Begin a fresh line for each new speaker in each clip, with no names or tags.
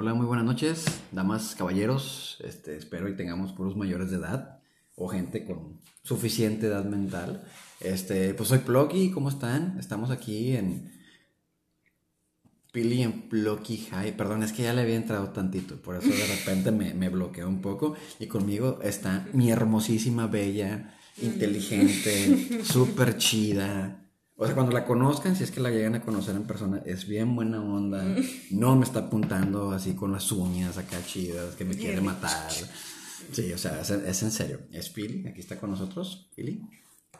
Hola, muy buenas noches, damas, caballeros. Este, espero y tengamos puros mayores de edad o gente con suficiente edad mental. Este, pues soy Plocky, ¿cómo están? Estamos aquí en Pili en Plocky High. Perdón, es que ya le había entrado tantito, por eso de repente me, me bloqueó un poco. Y conmigo está mi hermosísima, bella, inteligente, súper chida. O sea, cuando la conozcan, si es que la llegan a conocer en persona, es bien buena onda. No me está apuntando así con las uñas acá chidas, que me quiere matar. Sí, o sea, es, es en serio. Es Pili, aquí está con nosotros. Pili.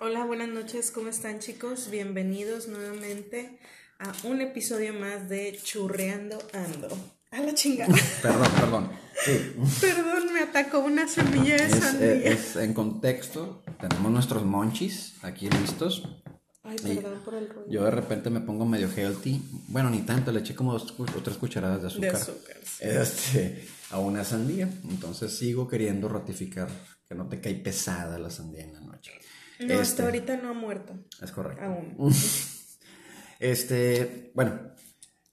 Hola, buenas noches, ¿cómo están chicos? Bienvenidos nuevamente a un episodio más de Churreando Ando. A la chingada.
Perdón, perdón. Sí.
Perdón, me atacó una semilla de
Es,
sandía.
es- es en contexto, tenemos nuestros monchis aquí listos.
Ay,
y
perdón por el ruido.
Yo de repente me pongo medio healthy. Bueno, ni tanto, le eché como dos o tres cucharadas de
De
azúcar.
sí.
Este, a una sandía. Entonces sigo queriendo ratificar que no te cae pesada la sandía en la noche.
No,
Este,
hasta ahorita no ha muerto.
Es correcto.
Aún.
Este, bueno,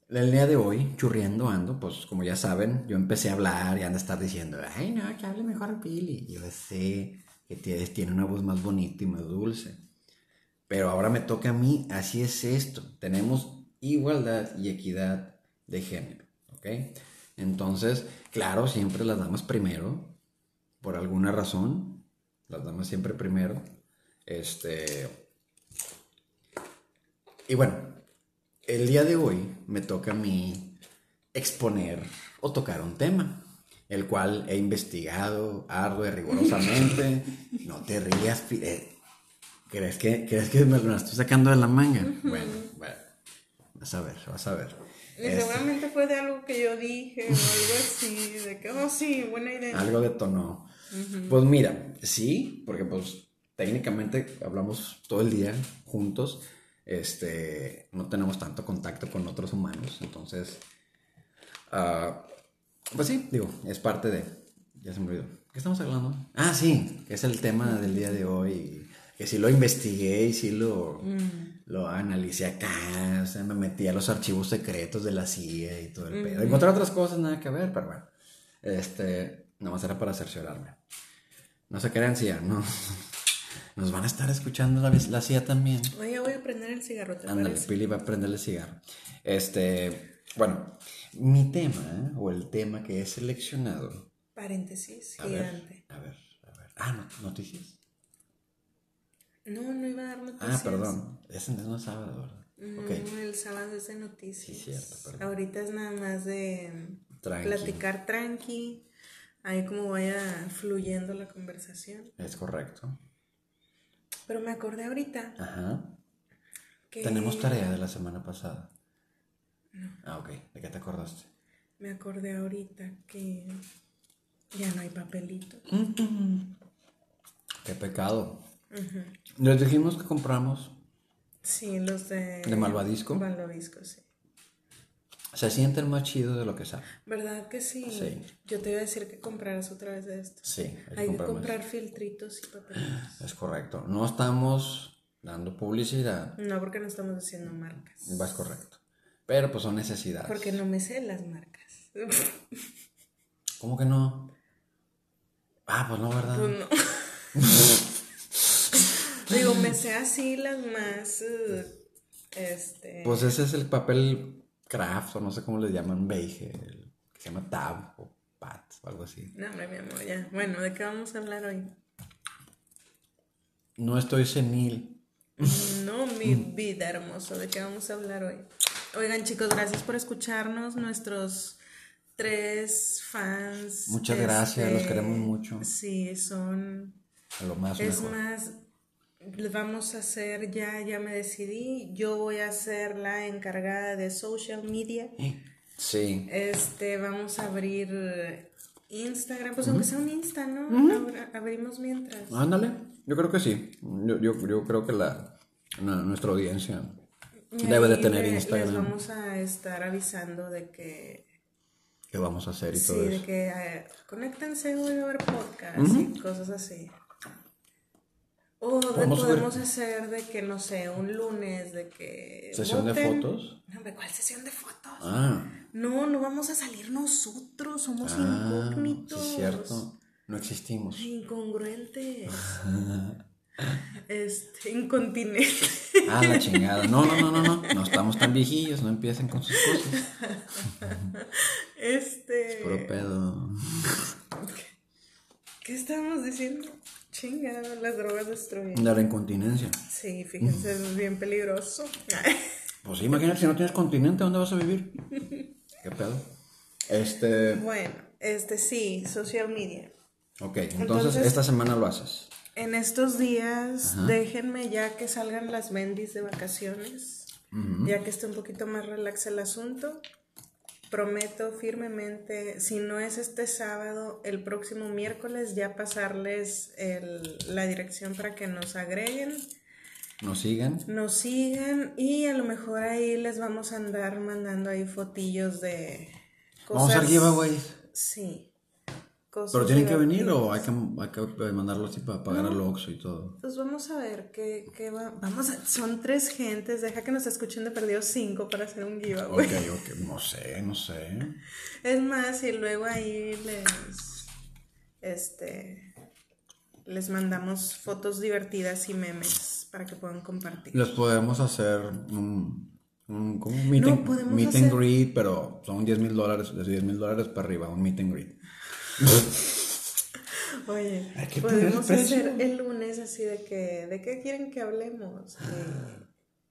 el día de hoy, churriendo ando, pues como ya saben, yo empecé a hablar y han de estar diciendo, ay no, que hable mejor Pili. Yo sé que tienes, tiene una voz más bonita y más dulce. Pero ahora me toca a mí, así es esto. Tenemos igualdad y equidad de género, ¿ok? Entonces, claro, siempre las damas primero, por alguna razón, las damas siempre primero. Este, y bueno, el día de hoy me toca a mí exponer o tocar un tema, el cual he investigado arduo y rigurosamente. No te rías, eh, ¿crees que, ¿crees que me lo estoy sacando de la manga? Bueno, bueno, vas a ver, vas a ver.
Y
Este,
seguramente fue de algo que yo dije o algo así, de que, oh sí, buena idea.
algo detonó. Pues mira, sí, porque pues técnicamente hablamos todo el día juntos, este, no tenemos tanto contacto con otros humanos, entonces, ah, pues sí, digo, es parte de, ya se me olvidó, ¿qué estamos hablando? Ah, sí, que es el tema del día de hoy, que sí lo investigué y sí lo, lo analicé acá, o sea, me metí a los archivos secretos de la CIA y todo el pedo. Encontré otras cosas, nada que ver, pero bueno, este, nada más era para cerciorarme. No se crean CIA, no. Nos van a estar escuchando la, la CIA también.
Oye, voy a prender el cigarro, ¿te
Ándale,
parece?
Pili va a prenderle cigarro. Este, bueno, mi tema, o el tema que he seleccionado.
Paréntesis,
A ver,
gigante.
a ver, a ver. Ah, no, noticias.
No, no iba a dar noticias.
Ah, perdón. Ese no es sábado, ¿verdad?
No,
Ok.
el sábado es de noticias.
Sí, cierto, perdón.
Ahorita es nada más de
Tranqui.
platicar tranqui, ahí como vaya fluyendo la conversación.
Es correcto.
Pero me acordé ahorita
Ajá.
que...
Tenemos tarea de la semana pasada. Ah, ok. ¿De qué te acordaste?
Me acordé ahorita que ya no hay papelito.
Qué pecado. Les dijimos que compramos.
Sí, los de...
¿De Malvadisco?
Malvadisco, sí.
Se sienten más chidos de lo que saben.
¿Verdad que sí?
Sí.
Yo te iba a decir que compraras otra vez de esto.
Sí, hay que
Hay que
comprar más.
comprar filtritos y papelitos.
Es correcto. No estamos dando publicidad.
No, porque no estamos haciendo marcas.
Es correcto. Pero pues son necesidades.
Porque no me sé las marcas.
¿Cómo que no? Ah, pues no, ¿verdad?
Pues no. Digo, me sé así las más. eh, Este.
Pues ese es el papel craft o no sé cómo le llaman, beige, que se llama tab o pat o algo así.
No, hombre, mi amor, ya. Bueno, ¿de qué vamos a hablar hoy?
No estoy senil.
No, mi vida hermoso, ¿de qué vamos a hablar hoy? Oigan, chicos, gracias por escucharnos, nuestros tres fans.
Muchas gracias, los queremos mucho.
Sí, son.
A lo más
Es
mejor.
más, vamos a hacer, ya, ya me decidí, yo voy a ser la encargada de social media.
Sí.
Este, vamos a abrir Instagram, pues aunque sea un Insta, ¿no? Abrimos mientras.
Ándale. Yo creo que sí. Yo, yo, yo creo que la, nuestra audiencia
Y
debe de tener
le-
Instagram.
Les vamos a estar avisando de que,
¿Qué vamos a hacer y
sí,
todo
de
eso?
que eh, conéctense hoy a ver podcast y cosas así. O de-
Podemos
podemos hacer de que, no sé, un lunes, de que.
¿Sesión de fotos?
No, ¿cuál sesión de fotos?
Ah,
No, no vamos a salir nosotros, somos
Ah,
incógnitos.
sí, es cierto. No existimos.
Incongruentes. este, incontinentes.
Ah, la chingada. No, no, no, no, no. No estamos tan viejillos, no empiecen con sus cosas.
Este.
Puro pedo.
¿Qué estábamos diciendo? Chinga, las drogas destruyen.
De la incontinencia.
Sí, fíjense, es bien peligroso.
Pues sí, imagínate si no tienes continente, ¿dónde vas a vivir? ¿Qué pedo? Este.
Bueno, este sí, social media.
Ok, entonces,
Entonces-
esta semana lo haces.
En estos días, déjenme ya que salgan las bendis de vacaciones, ya que esté un poquito más relax el asunto. Prometo firmemente, si no es este sábado, el próximo miércoles ya pasarles el- la dirección para que nos agreguen,
Nos sigan.
nos sigan y a lo mejor ahí les vamos a andar mandando ahí fotillos de cosas.
Vamos a hacer giveaways.
Sí. Cosas
¿Pero tienen que venir o hay que, hay que mandarlo así para pagar al Oxxo y todo?
Pues vamos a ver qué, qué va. Vamos a. Son tres gentes. Deja que nos escuchen de perdido cinco para hacer un giveaway.
Ok, ok, no sé, no sé.
Es más, y luego ahí les. Este. Les mandamos fotos divertidas y memes para que puedan compartir.
Les podemos hacer un, un, como un meet,
No,
and, meet
hacer-
and greet, pero son 10 mil dólares, de 10 mil dólares para arriba, un meet and greet.
Oye, podemos hacer el lunes así de que. ¿De qué quieren que hablemos?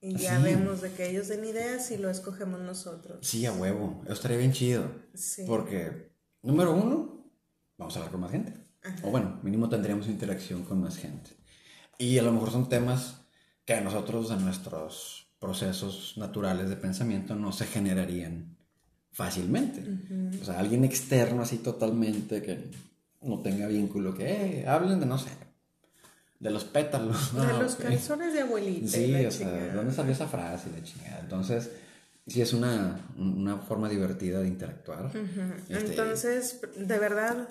Y, y ya
Sí.
vemos de que ellos den ideas y lo escogemos nosotros.
Sí, a huevo, eso estaría bien chido.
Sí.
Porque, número uno, vamos a hablar con más gente. O bueno, mínimo tendríamos interacción con más gente. Y a lo mejor son temas que a nosotros, a nuestros procesos naturales de pensamiento, no se generarían fácilmente. O sea, alguien externo así totalmente que no tenga vínculo, que eh, hablen de, no sé, de los pétalos.
De
Ah,
los calzones de abuelita.
Sí, o sea,
chingada.
¿de ¿dónde salió esa frase la chingada? Entonces, sí es una, una forma divertida de interactuar. Este,
Entonces, de verdad,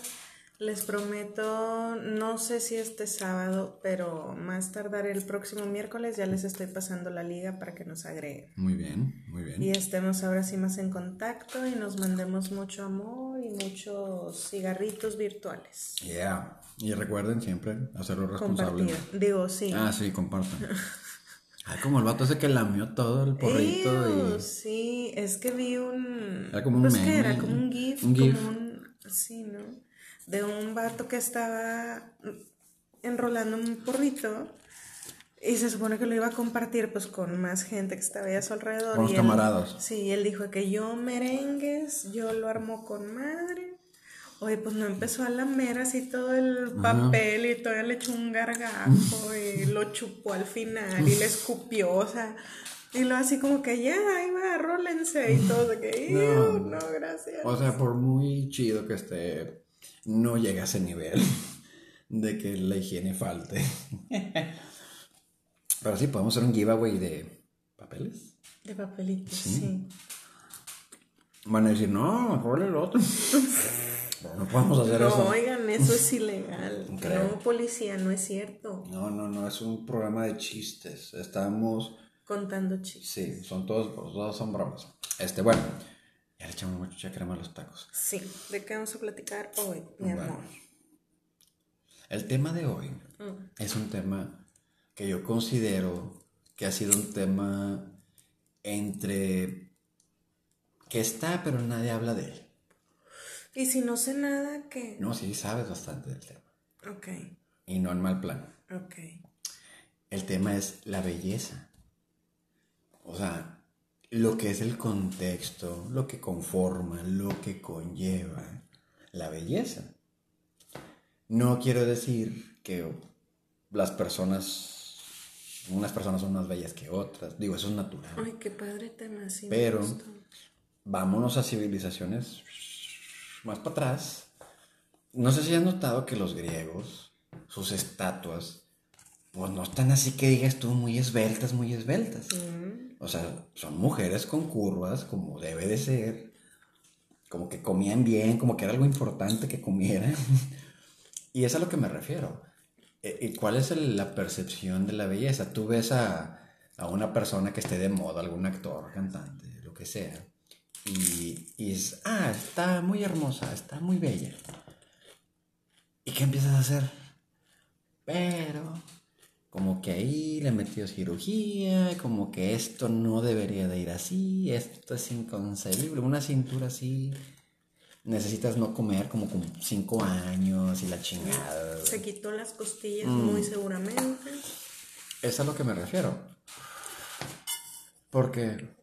les prometo, no sé si este sábado, pero más tardar el próximo miércoles ya les estoy pasando la liga para que nos agreguen.
Muy bien, muy bien.
Y estemos ahora sí más en contacto y nos mandemos mucho amor y muchos cigarritos virtuales.
Yeah. Y recuerden siempre hacerlo responsable.
Compartir. Digo, sí.
Ah, sí, compartan. Ay, como el vato ese que lamió todo el porrito
Ew,
y...
Sí, es que vi un.
Era como un
pues, ¿qué
meme.
era? Como un GIF.
Un GIF.
Como un. Sí, ¿no? De un vato que estaba enrolando un porrito. Y se supone que lo iba a compartir pues con más gente que estaba ahí a su alrededor.
Con los
y él-
camaradas.
sí, él dijo que yo merengues, yo lo armó con madre. Oye, pues no empezó a lamer así todo el papel y todavía le echó un gargajo y lo chupó al final y le escupió, o sea, y lo así como que ya, ahí va, rólense y todo, que,
No.
"Ew, no, gracias.
O sea, por muy chido que esté, no llega a ese nivel de que la higiene falte. Pero sí, podemos hacer un giveaway de papeles.
De papelitos, sí.
Van a decir, no, mejor el otro. No podemos hacer
No,
eso.
oigan, eso es ilegal.
Creo.
No, policía, no es cierto.
No, no, no, es un programa de chistes. Estamos,
Contando chistes.
sí, son todos, todos son bromas. Este, bueno, ya le echamos mucha crema a los tacos.
Sí. ¿De qué vamos a platicar hoy, mi amor?
El tema de hoy
Mm.
es un tema que yo considero que ha sido un tema entre que está, pero nadie habla de él.
Y si no sé nada, ¿qué?
No, sí, sabes bastante del tema.
Ok,
Y no en mal plan.
ok.
El tema es la belleza. O sea, lo que es el contexto, lo que conforma, lo que conlleva la belleza. No quiero decir que las personas, unas personas son más bellas que otras. Digo, eso es natural.
Ay, qué padre tema, sí. me
Pero
gustó.
vámonos a civilizaciones más para atrás. No sé si has notado que los griegos, sus estatuas, pues no están así que digas tú muy esbeltas, muy esbeltas. O sea, son mujeres con curvas, como debe de ser, como que comían bien, como que era algo importante que comieran. y es a lo que me refiero. Eh, ¿Y cuál es el- la percepción de la belleza? Tú ves a, a una persona que esté de moda, algún actor, cantante, lo que sea, y, y es, ah, está muy hermosa, está muy bella. ¿Y qué empiezas a hacer? Pero como que ahí le metió cirugía, como que esto no debería de ir así, esto es inconcebible, una cintura así, necesitas no comer como con cinco años y la chingada.
Se quitó las costillas muy mm. seguramente.
Es a lo que me refiero. Porque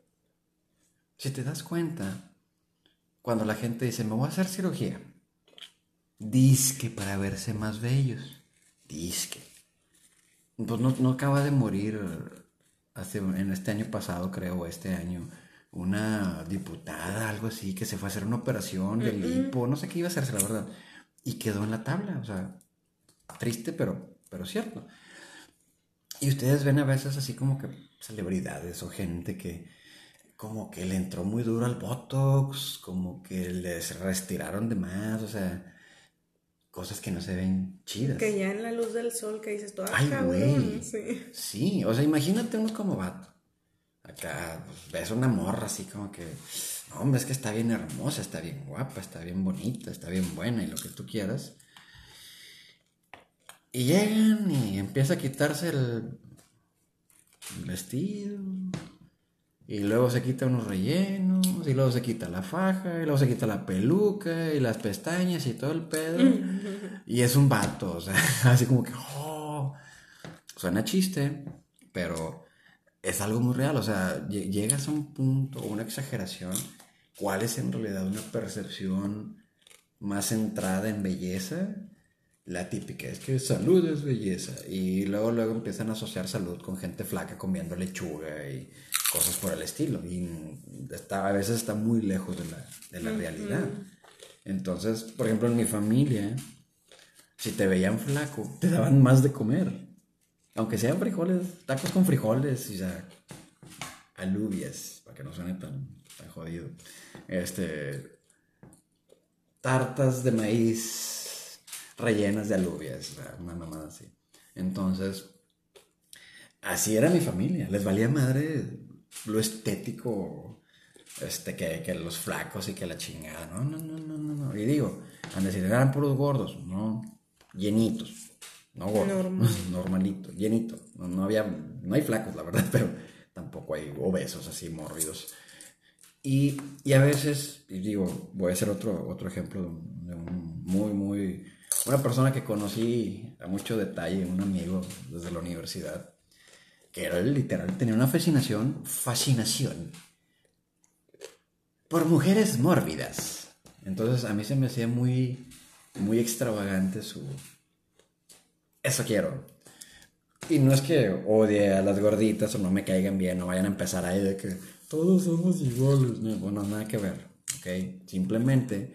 si te das cuenta, cuando la gente dice, me voy a hacer cirugía, disque para verse más bellos, disque pues no, acaba de morir hace, en este año pasado, creo, este año, una diputada, algo así, que se fue a hacer una operación de lipo, no sé qué iba a hacerse, la verdad, y quedó en la tabla, o sea, triste, pero, pero cierto. Y ustedes ven a veces así como que celebridades o gente que como que le entró muy duro al Botox, como que les retiraron de más, o sea, cosas que no se ven chidas.
Que ya en la luz del sol que dices, todo
ah, Ay, güey. Sí. sí, o sea, imagínate unos como vato. Acá pues, ves una morra así como que, no, hombre, es que está bien hermosa, está bien guapa, está bien bonita, está bien buena y lo que tú quieras. Y llegan y empieza a quitarse el vestido, y luego se quita unos rellenos, y luego se quita la faja, y luego se quita la peluca, y las pestañas, y todo el pedo. y es un vato, o sea, así como que, oh, suena chiste, pero es algo muy real, o sea, llegas a un punto, una exageración, cuál es en realidad una percepción más centrada en belleza. La típica es que salud es belleza. Y luego, luego empiezan a asociar salud con gente flaca comiendo lechuga y cosas por el estilo. Y está, a veces está muy lejos de la, de la realidad. Entonces, por ejemplo, en mi familia, si te veían flaco, te daban más de comer. Aunque sean frijoles, tacos con frijoles, y ya, alubias, para que no suene tan, tan jodido. Este, tartas de maíz rellenas de alubias, una mamada así. Entonces, así era mi familia, les valía madre lo estético, este, que, que, los flacos y que la chingada. No, no, no, no, no. no. Y digo, han decir, eran puros gordos, no, llenitos. No gordos, normalitos, llenitos. No, no, había, no hay flacos, la verdad, pero tampoco hay obesos así, morridos. Y, y a veces, y digo, voy a hacer otro, otro ejemplo de un muy, muy, una persona que conocí a mucho detalle, un amigo desde la universidad que era literal, tenía una fascinación, fascinación por mujeres mórbidas. Entonces a mí se me hacía muy, muy extravagante su... Eso quiero. Y no es que odie a las gorditas o no me caigan bien o vayan a empezar ahí de que todos somos iguales. No, bueno, nada que ver. ¿Ok? Simplemente,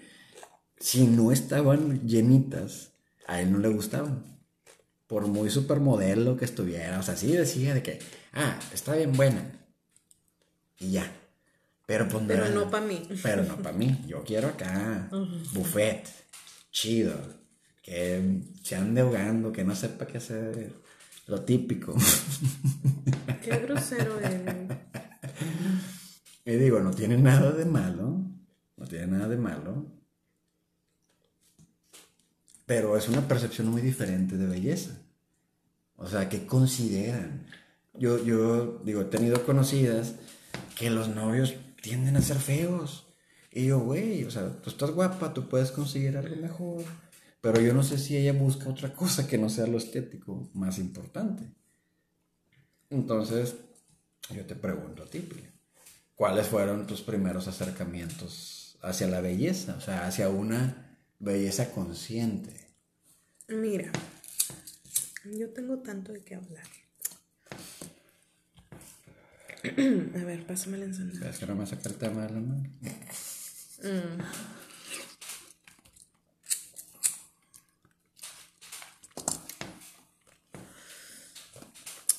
si no estaban llenitas, a él no le gustaban por muy supermodelo que estuviera, o sea, sí decía de que, ah, está bien buena. Y ya. Pero pues
Pero no para mí.
Pero no para mí. Yo quiero acá, buffet, chido, que se ande ahogando, que no sepa qué hacer. Lo típico.
Qué grosero eres.
Y digo, no tiene nada de malo. No tiene nada de malo. Pero es una percepción muy diferente de belleza. O sea, ¿qué consideran? Yo, yo digo, he tenido conocidas que los novios tienden a ser feos. Y yo, güey, o sea, tú estás guapa, tú puedes conseguir algo mejor. Pero yo no sé si ella busca otra cosa que no sea lo estético más importante. Entonces, yo te pregunto a ti, ¿cuáles fueron tus primeros acercamientos hacia la belleza? O sea, hacia una belleza consciente.
Mira, yo tengo tanto de qué hablar. A ver, pásame la ensalada.
Es que no me sacar el tema de la mano. Mm.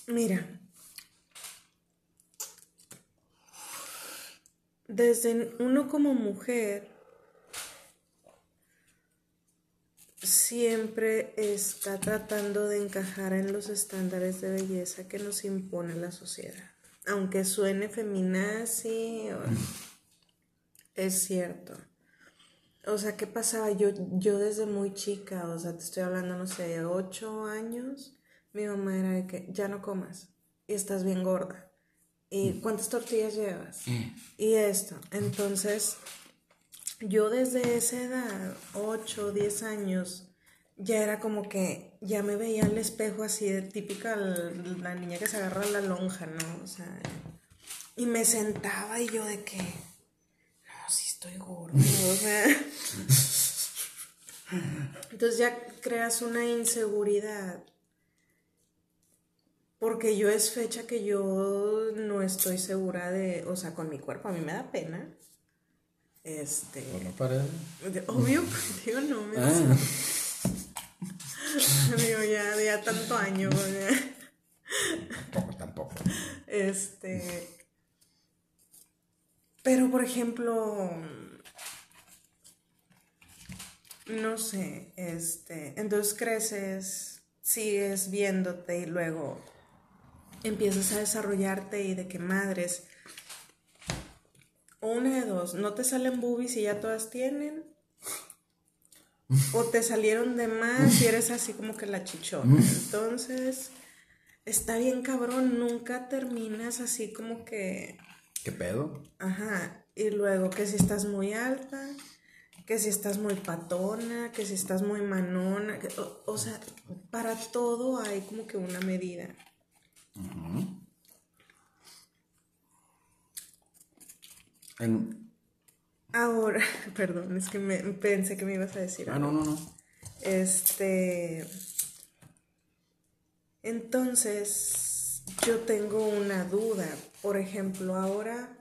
Mira, desde uno como mujer siempre está tratando de encajar en los estándares de belleza que nos impone la sociedad. Aunque suene feminazi, es cierto. O sea, ¿qué pasaba? Yo, yo desde muy chica, o sea, te estoy hablando, no sé, de ocho años, mi mamá era de que ya no comas y estás bien gorda. ¿Y mm. cuántas tortillas llevas? Mm. Y esto. Entonces, yo desde esa edad, 8, 10 años, ya era como que ya me veía al espejo así de típica la niña que se agarra la lonja, ¿no? O sea, y me sentaba y yo de que, no, sí estoy gordo, o sea. Entonces ya creas una inseguridad. Porque yo es fecha que yo no estoy segura de, o sea, con mi cuerpo, a mí me da pena. Este.
¿Por la pared?
Obvio, digo, no me ah. Digo, ya, ya tanto año.
Tampoco, tampoco.
Este. Pero, por ejemplo. No sé, este. Entonces creces, sigues viéndote y luego empiezas a desarrollarte y de qué madres una de dos, no te salen boobies y ya todas tienen. O te salieron de más y eres así como que la chichona. Entonces, está bien cabrón, nunca terminas así como que...
¿Qué pedo?
Ajá. Y luego que si estás muy alta, que si estás muy patona, que si estás muy manona. o, sea, para todo hay como que una medida. Ahora, perdón, es que me, pensé que me ibas a decir.
Ah, no, no, no.
Este. Entonces, yo tengo una duda. Por ejemplo, ahora,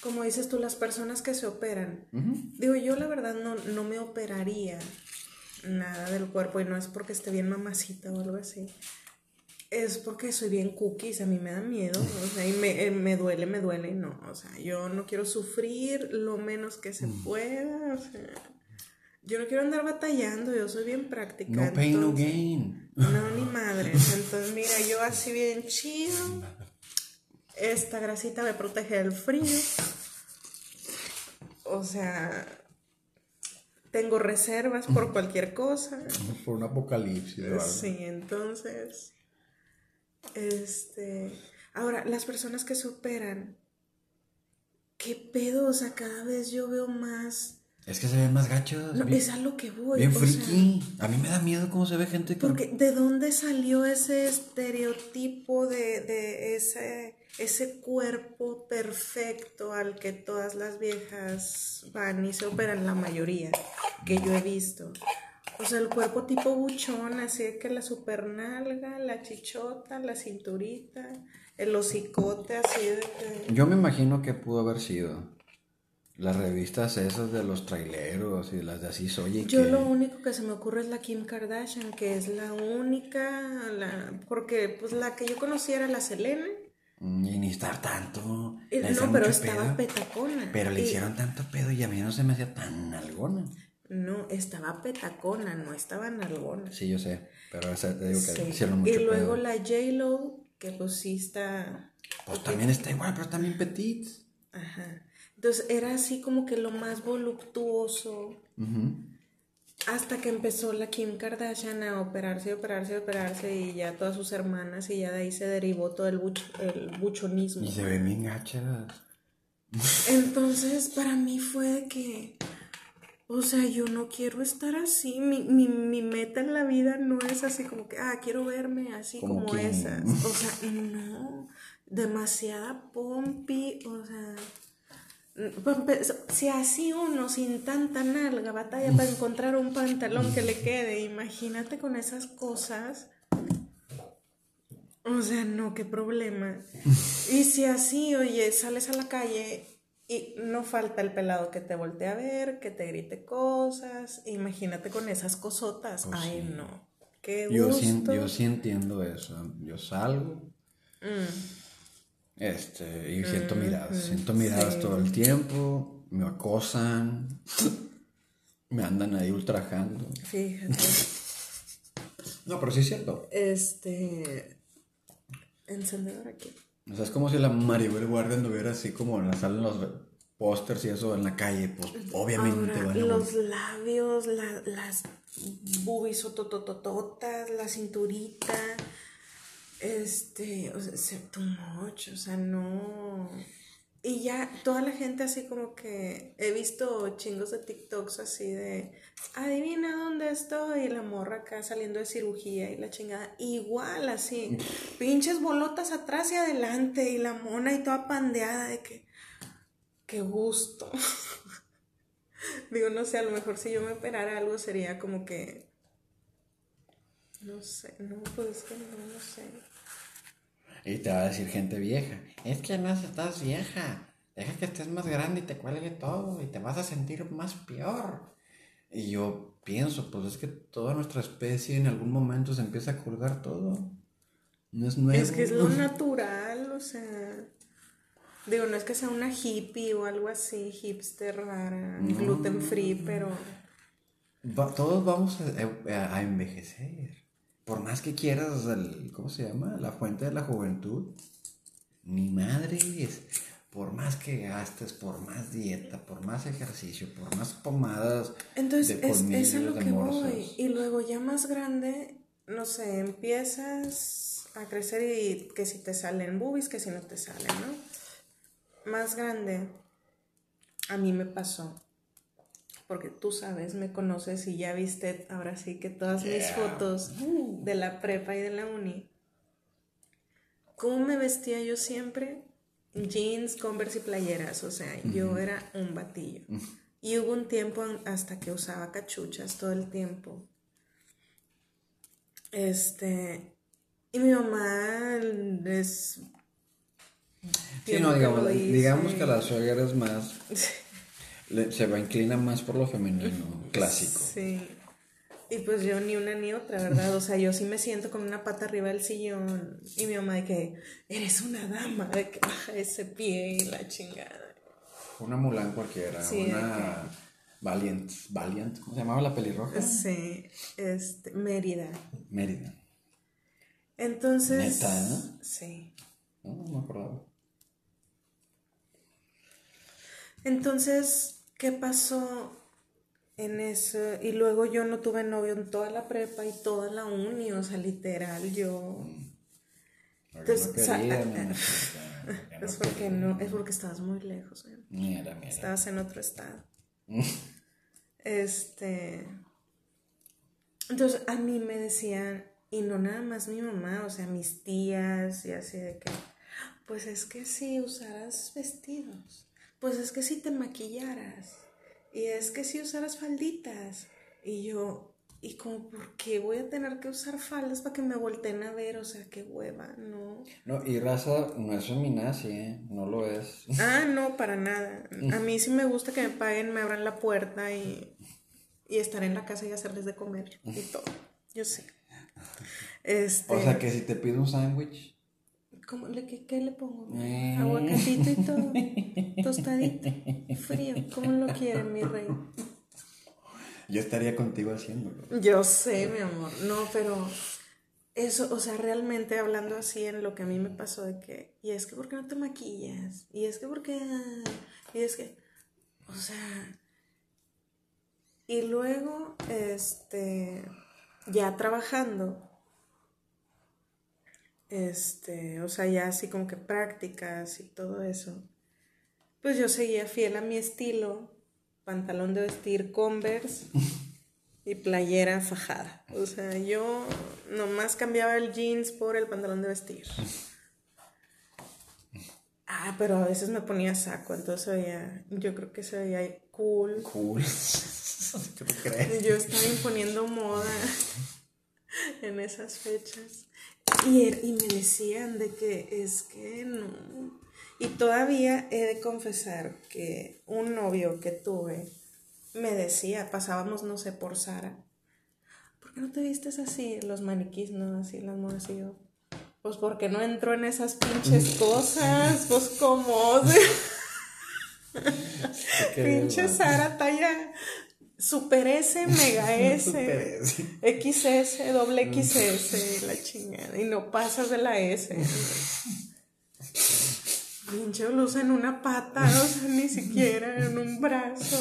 como dices tú, las personas que se operan. Digo, yo la verdad no, no me operaría nada del cuerpo y no es porque esté bien mamacita o algo así es porque soy bien cookies, a mí me da miedo, o sea, y me, eh, me, duele, me duele, y no, o sea, yo no quiero sufrir lo menos que se mm. pueda, o sea, yo no quiero andar batallando, yo soy bien práctica.
No pain, no gain.
No, ni madres, entonces mira, yo así bien chido, esta grasita me protege del frío, o sea, tengo reservas por cualquier cosa.
Por un apocalipsis. ¿verdad?
Sí, entonces este, ahora, las personas que se operan, ¿qué pedo? O sea, cada vez yo veo más...
Es que se ven más gachos.
No, es a lo que voy.
Bien friki. a mí me da miedo cómo se ve gente
Porque, ¿de dónde salió ese estereotipo de, de ese, ese cuerpo perfecto al que todas las viejas van y se operan, la mayoría que yo he visto? O sea, el cuerpo tipo buchón, así que la supernalga, la chichota, la cinturita, el hocicote, así de que...
Yo me imagino que pudo haber sido las revistas esas de los traileros y las de así soy.
Yo lo único que se me ocurre es la Kim Kardashian, que es la única, la... porque pues la que yo conocía era la Selena.
Mm, y ni estar tanto.
no, pero estaba petacona.
Pero le hicieron tanto pedo y a mí no se me hacía tan algona.
No, estaba petacona, no estaba nalgona.
Sí, yo sé, pero esa te digo que hicieron mucho
Y luego la J-Lo, que pues sí está...
Pues también está igual, pero también petit.
Ajá. Entonces era así como que lo más voluptuoso. Hasta que empezó la Kim Kardashian a operarse, operarse, operarse y ya todas sus hermanas y ya de ahí se derivó todo el, el buchonismo.
Y se ven bien gachas.
Entonces para mí fue de que o sea, yo no quiero estar así. Mi, mi, mi, meta en la vida no es así como que, ah, quiero verme así como, esas. O sea, no. Demasiada pompi. O sea. Si así uno sin tanta nalga batalla para encontrar un pantalón que le quede, imagínate con esas cosas. O sea, no, qué problema. Y si así, oye, sales a la calle y no falta el pelado que te voltee a ver, que te grite cosas. Imagínate con esas cosotas. Pues Ay, no. Qué
gusto. Yo sí, yo sí entiendo eso. Yo salgo. Mm. Este, y siento miradas. Siento miradas todo el tiempo. Me acosan. me andan ahí ultrajando.
Fíjate.
no, pero sí es cierto.
Este. Encendedor aquí.
O sea, es como si la Maribel Guardia anduviera así como en la sala los... pósters y eso en la calle, pues obviamente
Ahora, Los labios, las boobies tototototas, la cinturita. Este, o sea, too much, o sea, no. Y ya toda la gente así como que he visto chingos de TikToks así de, adivina dónde estoy, y la morra acá saliendo de cirugía y la chingada, igual así, pinches bolotas atrás y adelante y la mona y toda pandeada de que, qué gusto. Digo, no sé, a lo mejor si yo me operara algo sería como que, no sé, no, pues que no, no sé.
Y te va a decir gente vieja, es que no estás vieja, deja que estés más grande y te cuelgue todo y te vas a sentir más peor. Y yo pienso, pues es que toda nuestra especie en algún momento se empieza a colgar todo. No es nuevo.
Es que es lo natural, o sea. Digo, no es que sea una hippie o algo así, hipster rara, gluten free, pero.
todos vamos a envejecer por más que quieras, el, ¿cómo se llama? La fuente de la juventud. Ni madres. Por más que gastes, por más dieta, por más ejercicio, por más pomadas.
Entonces, es, a lo que voy. Y luego ya más grande, no sé, empiezas a crecer y que si te salen boobies, que si no te salen, ¿no? Más grande, a mí me pasó porque tú sabes, me conoces y ya viste ahora sí que todas mis fotos de la prepa y de la uni. ¿Cómo me vestía yo siempre? Jeans, converse y playeras, o sea, yo era un batillo. Y hubo un tiempo hasta que usaba cachuchas todo el tiempo. Este, y mi mamá es...
Sí, no, digamos, digamos que la suegra es más se va inclina más por lo femenino, clásico.
Sí. Y pues yo ni una ni otra, ¿verdad? O sea, yo sí me siento con una pata arriba del sillón y mi mamá de que eres una dama, de que baja ese pie y la chingada.
Una Mulan cualquiera, una Valiant, Valiant, ¿cómo se llamaba la pelirroja?
Sí, este, Mérida.
Mérida.
Entonces.
¿Neta?
Sí.
No, no me acordaba.
Entonces, ¿qué pasó en eso? Y luego yo no tuve novio en toda la prepa y toda la uni, o sea, literal, yo... Entonces, es porque no, es porque estabas muy lejos.
Mira, mira.
Estabas en otro estado. este. Entonces a mí me decían, y no nada más mi mamá, o sea, mis tías y así de que, pues es que si usaras vestidos pues es que si te maquillaras, y es que si usaras falditas, y yo, ¿y como por qué voy a tener que usar faldas para que me volteen a ver? O sea, qué hueva, no.
No, y raza no es feminazi, ¿eh? No lo es.
Ah, no, para nada. A mí sí me gusta que me paguen, me abran la puerta y, y estar en la casa y hacerles de comer y todo. Yo sé. Este...
O sea, que si te pido un sándwich
¿Cómo le, qué, le pongo? Eh. Aguacatito y todo. Tostadito. Frío. ¿Cómo lo quiere, mi rey?
Yo estaría contigo haciéndolo.
Yo sé, mi amor. No, pero eso, o sea, realmente hablando así en lo que a mí me pasó de que, y es que ¿por qué no te maquillas? Y es que ¿por qué? Y es que, o sea, y luego, este, ya trabajando, este, o sea, ya así como que prácticas y todo eso, pues yo seguía fiel a mi estilo, pantalón de vestir Converse y playera fajada. O sea, yo nomás cambiaba el jeans por el pantalón de vestir. Ah, pero a veces me ponía saco, entonces veía, yo creo que se veía cool.
Cool.
¿Qué crees? Yo estaba imponiendo moda en esas fechas. Y, er, y me decían de que es que no. Y todavía he de confesar que un novio que tuve me decía, pasábamos, no sé, por Sara. ¿Por qué no te vistes así? Los maniquís, ¿no? Así las modas y yo. Pues porque no entró en esas pinches cosas. Pues como. Pinche Sara talla Super S, Mega S, XS, doble XS, la chingada. Y no pasas de la S. pinche blusa en una pata, o sea, ni siquiera en un brazo.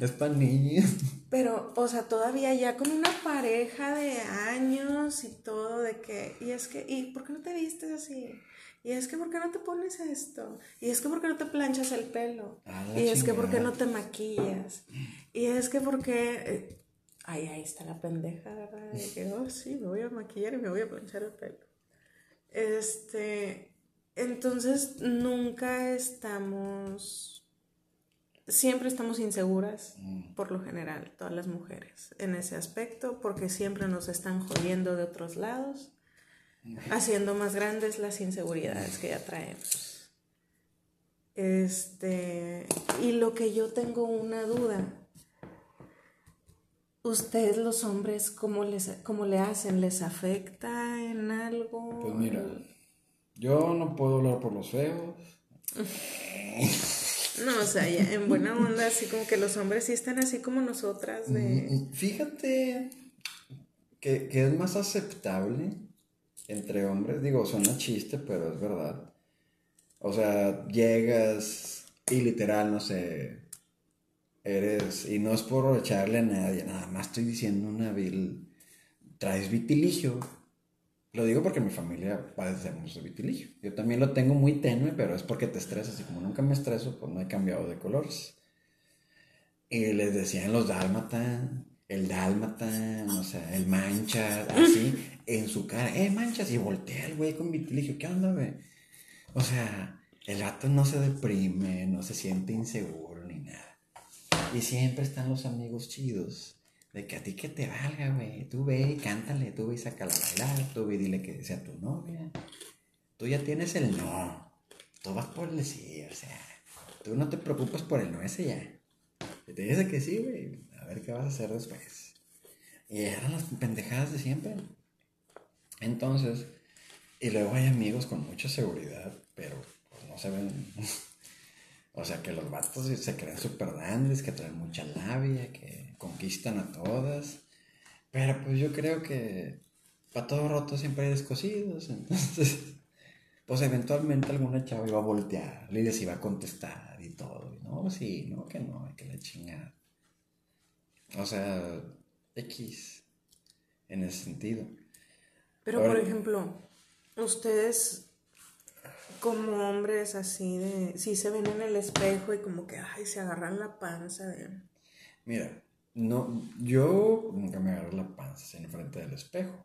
Es para niños.
Pero, o sea, todavía ya con una pareja de años y todo, de que, y es que, ¿y por qué no te vistes así? Y es que, ¿por qué no te pones esto? Y es que, ¿por qué no te planchas el pelo? y es que, ¿por qué no te maquillas? Y es que, ¿por qué...? Eh, ay, ahí está la pendeja, ¿verdad? Y que, oh, sí, me voy a maquillar y me voy a planchar el pelo. Este, entonces, nunca estamos siempre estamos inseguras, mm. por lo general, todas las mujeres, en ese aspecto, porque siempre nos están jodiendo de otros lados, haciendo más grandes las inseguridades que ya traemos. Este, y lo que yo tengo una duda, ustedes los hombres, ¿cómo, les, cómo le hacen? ¿Les afecta en algo?
Pues mira, yo no puedo hablar por los feos.
No, o sea, en buena onda, así como que los hombres sí están así como nosotras. De... Mm,
mm, fíjate que, es más aceptable entre hombres. Digo, suena chiste, pero es verdad. O sea, llegas y literal, no sé, eres, y no es por echarle a nadie, nada más estoy diciendo una vil, traes vitiligio lo digo porque mi familia padecemos de vitiligio. Yo también lo tengo muy tenue, pero es porque te estresas y como nunca me estreso, pues no he cambiado de colores. Y les decían los dálmata, el dálmata, o sea, el mancha, así, en su cara, eh, manchas, y voltea el güey con vitiligio, ¿qué onda, güey? O sea, el gato no se deprime, no se siente inseguro ni nada. Y siempre están los amigos chidos de que a ti que te valga, güey. Tú ve y cántale, tú ve y sácala a bailar, tú ve y dile que sea tu novia. Tú ya tienes el no. Tú vas por el sí, o sea. Tú no te preocupas por el no ese ya. te que sí, güey. Ver qué vas a hacer después. Y eran las pendejadas de siempre. Entonces, y luego hay amigos con mucha seguridad, pero pues no se ven. o sea, que los vatos se creen súper grandes, que traen mucha labia, que conquistan a todas. Pero pues yo creo que para todo roto siempre hay descosidos. Entonces, pues eventualmente alguna chava iba a voltear y les iba a contestar y todo. no, sí, no, que no, que la chingada. O sea, X en ese sentido.
Pero por ejemplo, ustedes como hombres así de, si se ven en el espejo y como que, ay, se agarran la panza de...
Mira, no, yo nunca me agarro la panza en frente del espejo.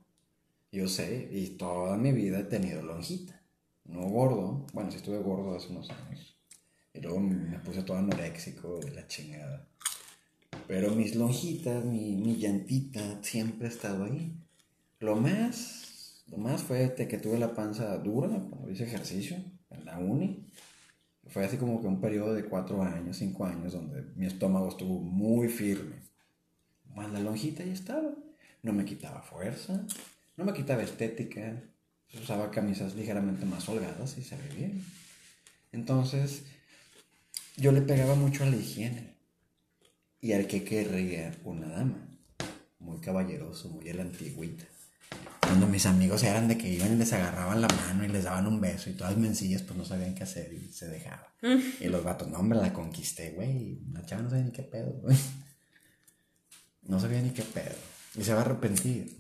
Yo sé, y toda mi vida he tenido lonjita. No gordo, bueno, sí estuve gordo hace unos años. Y luego me puse todo anoréxico de la chingada. Pero mis lonjitas, mi, mi llantita, siempre ha estado ahí. Lo más, lo más fue que tuve la panza dura cuando hice ejercicio en la uni. Fue así como que un periodo de cuatro años, cinco años, donde mi estómago estuvo muy firme más la lonjita ya estaba. No me quitaba fuerza, no me quitaba estética, usaba camisas ligeramente más holgadas y se ve bien. Entonces, yo le pegaba mucho a la higiene y al que querría una dama, muy caballeroso, muy a la antigüita. Cuando mis amigos eran de que iban y les agarraban la mano y les daban un beso y todas mencillas pues no sabían qué hacer y se dejaban. y los vatos, no hombre, la conquisté, güey. La chava no sabe ni qué pedo, güey. No sabía ni qué pedo. Y se va a arrepentir.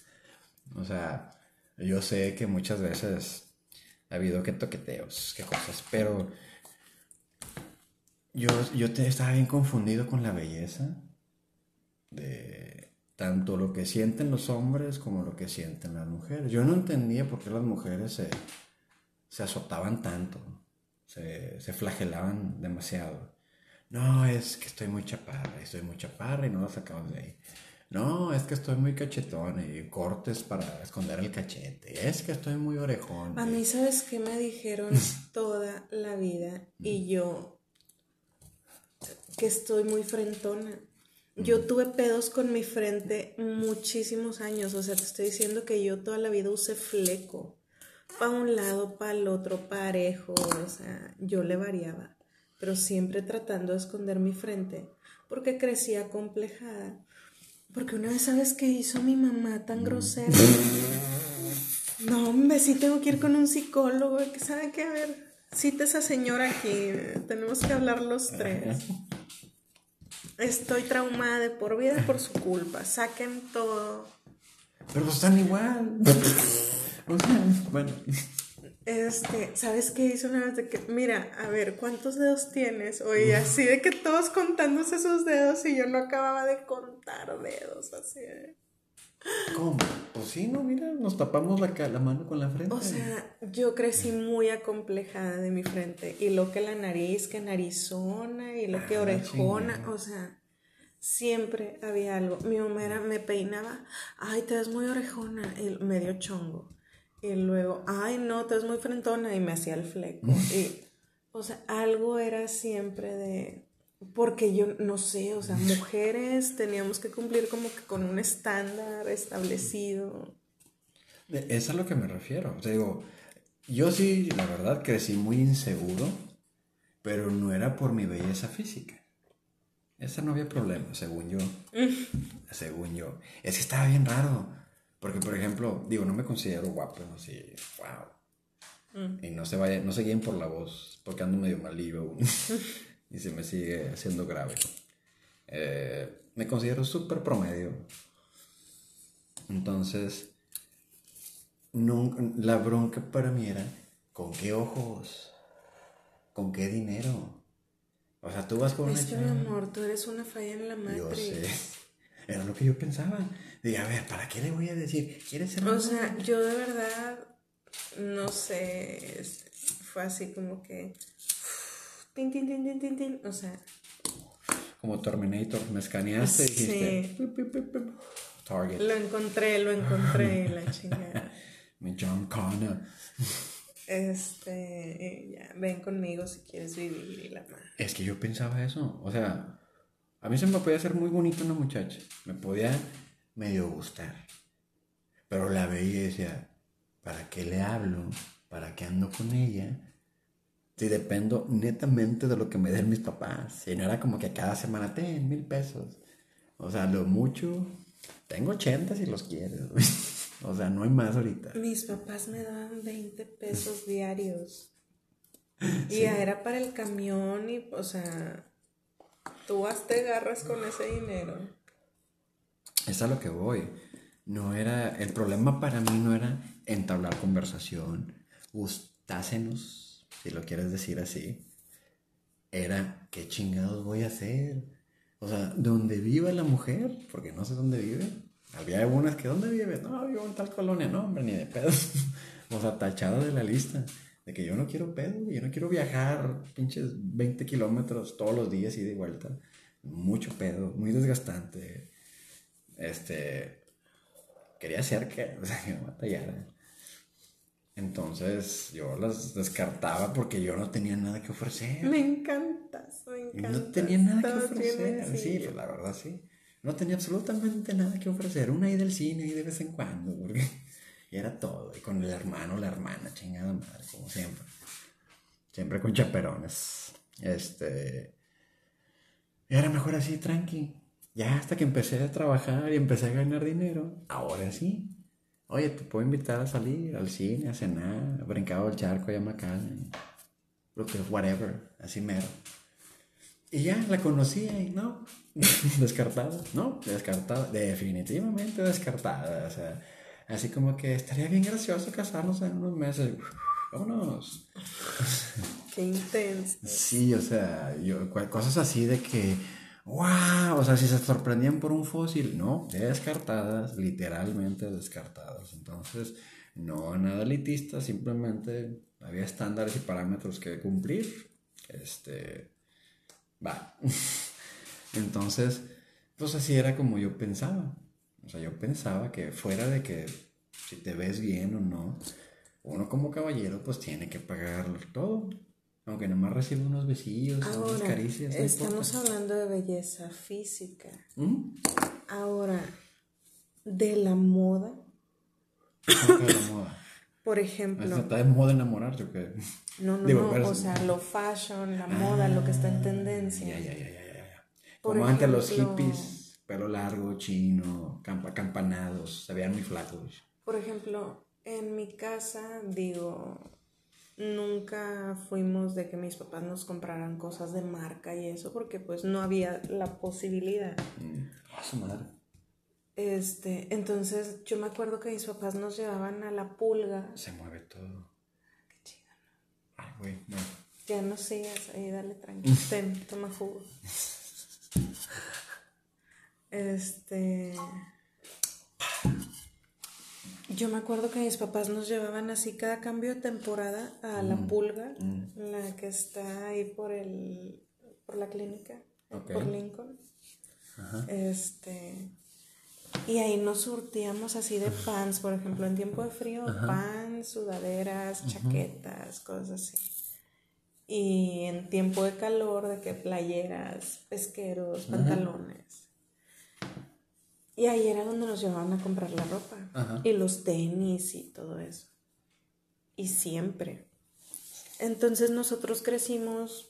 o sea, yo sé que muchas veces ha habido que toqueteos, que cosas, pero yo, yo te, estaba bien confundido con la belleza de tanto lo que sienten los hombres como lo que sienten las mujeres. Yo no entendía por qué las mujeres se, se azotaban tanto, se, se flagelaban demasiado. No, es que estoy muy chaparra, estoy muy chaparra y no la sacamos de ahí. No, es que estoy muy cachetón y cortes para esconder el cachete. Es que estoy muy orejón.
A mí, ¿sabes qué me dijeron toda la vida? Y yo, que estoy muy frentona. Yo tuve pedos con mi frente muchísimos años. O sea, te estoy diciendo que yo toda la vida usé fleco. Para un lado, para el otro, parejo. O sea, yo le variaba pero siempre tratando de esconder mi frente, porque crecía complejada. Porque una vez, ¿sabes qué hizo mi mamá tan mm. grosera? No, hombre, sí tengo que ir con un psicólogo, que sabe que, a ver, cita esa señora aquí, tenemos que hablar los tres. Estoy traumada de por vida por su culpa, saquen todo.
Pero están igual. bueno.
Este, ¿sabes qué hizo una vez de que, mira, a ver, ¿cuántos dedos tienes? Oye, así de que todos contándose sus dedos y yo no acababa de contar dedos, así de...
¿Cómo? Pues sí, no, mira, nos tapamos la, la mano con la frente.
O sea, yo crecí muy acomplejada de mi frente. Y lo que la nariz, que narizona, y lo que ah, orejona, o sea, siempre había algo. Mi mamá me peinaba, ay, te ves muy orejona, y medio chongo. Y luego, ay, no, te ves muy frentona, y me hacía el fleco. y, o sea, algo era siempre de porque yo no sé, o sea, mujeres teníamos que cumplir como que con un estándar establecido.
Es a lo que me refiero. O sea, digo, yo sí, la verdad, crecí muy inseguro, pero no era por mi belleza física. Esa no había problema, según yo. según yo. Es que estaba bien raro. Porque, por ejemplo, digo, no me considero guapo, así, wow. Mm. Y no se vayan, no se guíen por la voz, porque ando medio malillo y se me sigue haciendo grave. Eh, me considero súper promedio. Entonces, la bronca para mí era, ¿con qué ojos? ¿Con qué dinero? O sea, tú vas con
una Es mi amor, tú eres una falla en la Matrix. Yo sé.
Era lo que yo pensaba. Dije, a ver, ¿para qué le voy a decir? ¿Quieres ser
O sea, yo de verdad, no sé, fue así como que tin, tin, tin, tin, tin, tin. O sea.
Como Terminator, me escaneaste y dijiste.
Target. Lo encontré, lo encontré, la chingada.
Mi John Connor.
Este, ya, ven conmigo si quieres vivir y la madre.
Es que yo pensaba eso, o sea, a mí se me podía hacer muy bonita una muchacha, me podía medio gustar, pero la veía y decía, ¿para qué le hablo? ¿Para qué ando con ella? Si dependo netamente de lo que me den mis papás. Si no era como que cada semana ten mil pesos. O sea, lo mucho. Tengo 80 si los quieres. o sea, no hay más ahorita.
Mis papás me daban 20 pesos diarios. Y era para el camión y, o sea, tú te agarras con ese dinero.
Es a lo que voy. No era, el problema para mí no era entablar conversación, gustásenos si lo quieres decir así, era, ¿qué chingados voy a hacer? O sea, ¿dónde vive la mujer? Porque no sé dónde vive. Había algunas que, ¿dónde vive? No, vivo en tal colonia. No, hombre, ni de pedo. o sea, tachada de la lista. De que yo no quiero pedo, yo no quiero viajar pinches 20 kilómetros todos los días y de vuelta. Mucho pedo, muy desgastante. Este. Quería hacer que, o sea, que. Entonces yo las descartaba porque yo no tenía nada que ofrecer.
Me encantas, me encantas.
No tenía nada que ofrecer. Sí, pues la verdad sí. No tenía absolutamente nada que ofrecer. Una ida del cine y de vez en cuando, porque y era todo. Y con el hermano, la hermana, chingada madre, como siempre. Siempre con chaperones. Este. Era mejor así, tranqui. Ya hasta que empecé a trabajar y empecé a ganar dinero, ahora sí, Oye, te puedo invitar a salir al cine, a cenar, a brincar al charco allá en lo que whatever, así mero. Y ya la conocía y no, descartada, no, descartada, definitivamente descartada. O sea, así como que estaría bien gracioso casarnos en unos meses. Vámonos.
Qué intenso.
Sí, o sea, yo, cosas así de que ¡Wow! O sea, si se sorprendían por un fósil, no, descartadas, literalmente descartadas. Entonces, no nada elitista, simplemente había estándares y parámetros que cumplir. Este, va. Entonces, pues así era como yo pensaba. O sea, yo pensaba que fuera de que si te ves bien o no, uno como caballero pues tiene que pagar todo. Aunque nomás recibe unos besillos, unas caricias.
estamos hablando de belleza física. ¿Mm? Ahora, de la moda.
¿Cómo de la moda?
Por ejemplo.
¿Está de moda enamorarte o qué?
No, no, no. O sea, lo fashion, la moda, lo que está en ah, tendencia.
Ya, ya, ya, ya, ya. Como antes los hippies, pelo largo, chino, campanados, se veían muy flacos.
Por ejemplo, en mi casa, digo, nunca fuimos de que mis papás nos compraran cosas de marca y eso, porque pues no había la posibilidad.
Mm. A su madre.
Este, entonces yo me acuerdo que mis papás nos llevaban a la pulga.
Se mueve todo.
Qué chido, ¿no?
Ay, güey, no.
Ya no sigas, ahí dale tranquilo. Ten, toma jugo. Este. Yo me acuerdo que mis papás nos llevaban así cada cambio de temporada a la pulga, la que está ahí por el por la clínica, por Lincoln. Este y ahí nos surtíamos así de pants, por ejemplo, en tiempo de frío, pants, sudaderas, chaquetas, cosas así. Y en tiempo de calor, de que playeras, pesqueros, pantalones. Y ahí era donde nos llevaban a comprar la ropa.
Ajá.
Y los tenis y todo eso. Y siempre. Entonces nosotros crecimos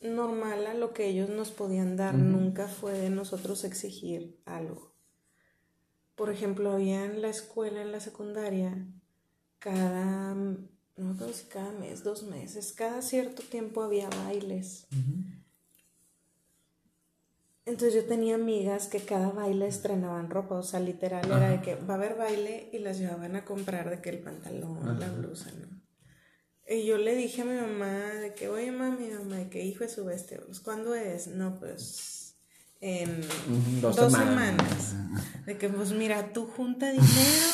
normal a lo que ellos nos podían dar. Nunca fue de nosotros exigir algo. Por ejemplo, había en la escuela, en la secundaria, cada, no si cada mes, dos meses, cada cierto tiempo había bailes. Entonces yo tenía amigas que cada baile estrenaban ropa, o sea, literal era de que va a haber baile y las llevaban a comprar de que el pantalón, la blusa, ¿no? Y yo le dije a mi mamá de que, oye mami, mamá, de que hijo de su bestia, pues ¿cuándo es? No, pues en
Ujú, dos
dos,
semanas.
semanas. De que pues mira, tú junta dinero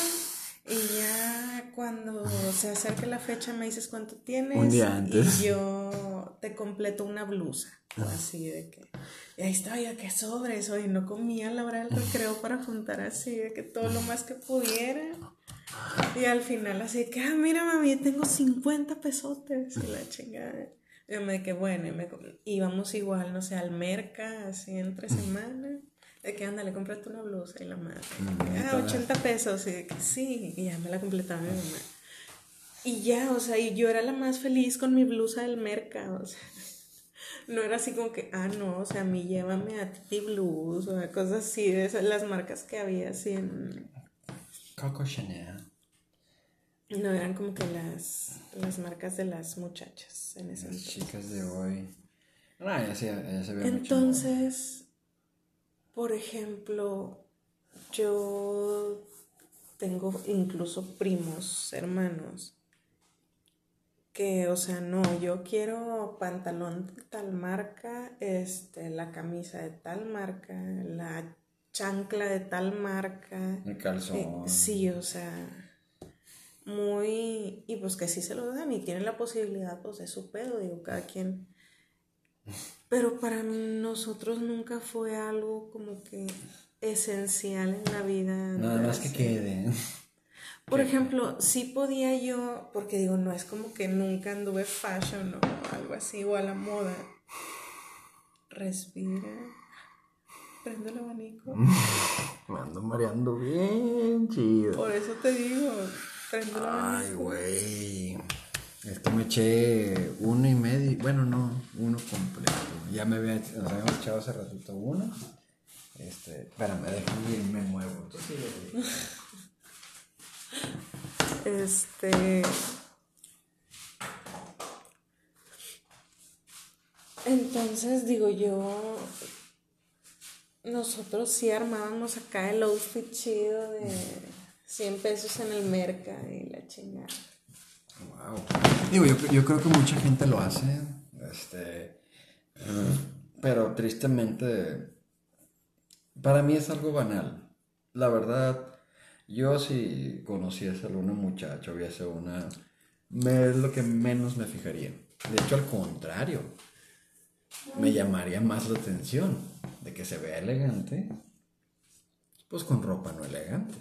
y ya cuando se acerque la fecha me dices cuánto tienes.
Un día antes.
Y yo te completo una blusa. O así de que. Y ahí estaba yo, que sobres. Oye, no comía a la hora del recreo para juntar así, de que todo lo más que pudiera. Y al final así que, ah, mira mami, tengo 50 pesotes. Y la chingada. Y yo me de que bueno, y me íbamos igual, no sé, al merca, así entre semanas. De que ándale, cómprate una blusa y la madre. Ah,
todas.
80 pesos. Y de que sí, y ya me la completaba mi mamá. Y ya, o sea, y yo era la más feliz con mi blusa del merca, o sea. No era así como que, ah, no, o sea, a mí llévame a Titi Blues o a cosas así, de esas, las marcas que había así en...
Coco Chanel.
No, eran como que las, las marcas de las muchachas en ese
Las
entonces.
chicas de hoy. No, ya se, ya se ve mucho.
Entonces, por ejemplo, yo tengo incluso primos, hermanos, que, o sea, no, yo quiero pantalón de tal marca, este, la camisa de tal marca, la chancla de tal marca.
El calzón.
Eh, sí, o sea, muy, y pues que sí se lo dan y tienen la posibilidad, pues es su pedo, digo, cada quien. Pero para nosotros nunca fue algo como que esencial en la vida.
Nada más que quede.
Por ejemplo, sí podía yo, porque digo, no es como que nunca anduve fashion o algo así, o a la moda. Respira. Prende el abanico.
Me ando mareando bien chido.
Por eso te digo, prende el abanico.
Ay, güey. Es que me eché uno y medio. Bueno, no, uno completo. Ya me había, nos habíamos echado hace ratito uno. Este, espérame, déjame ir, me muevo. Entonces,
Este. Entonces, digo yo. Nosotros sí armábamos acá el outfit chido de 100 pesos en el merca y la chingada.
Wow. Digo, yo, yo creo que mucha gente lo hace. Este. pero tristemente. Para mí es algo banal. La verdad, yo si conociese a alguna muchacha o viese una. Me, es lo que menos me fijaría. De hecho, al contrario. Me llamaría más la atención de que se vea elegante. Pues con ropa no elegante.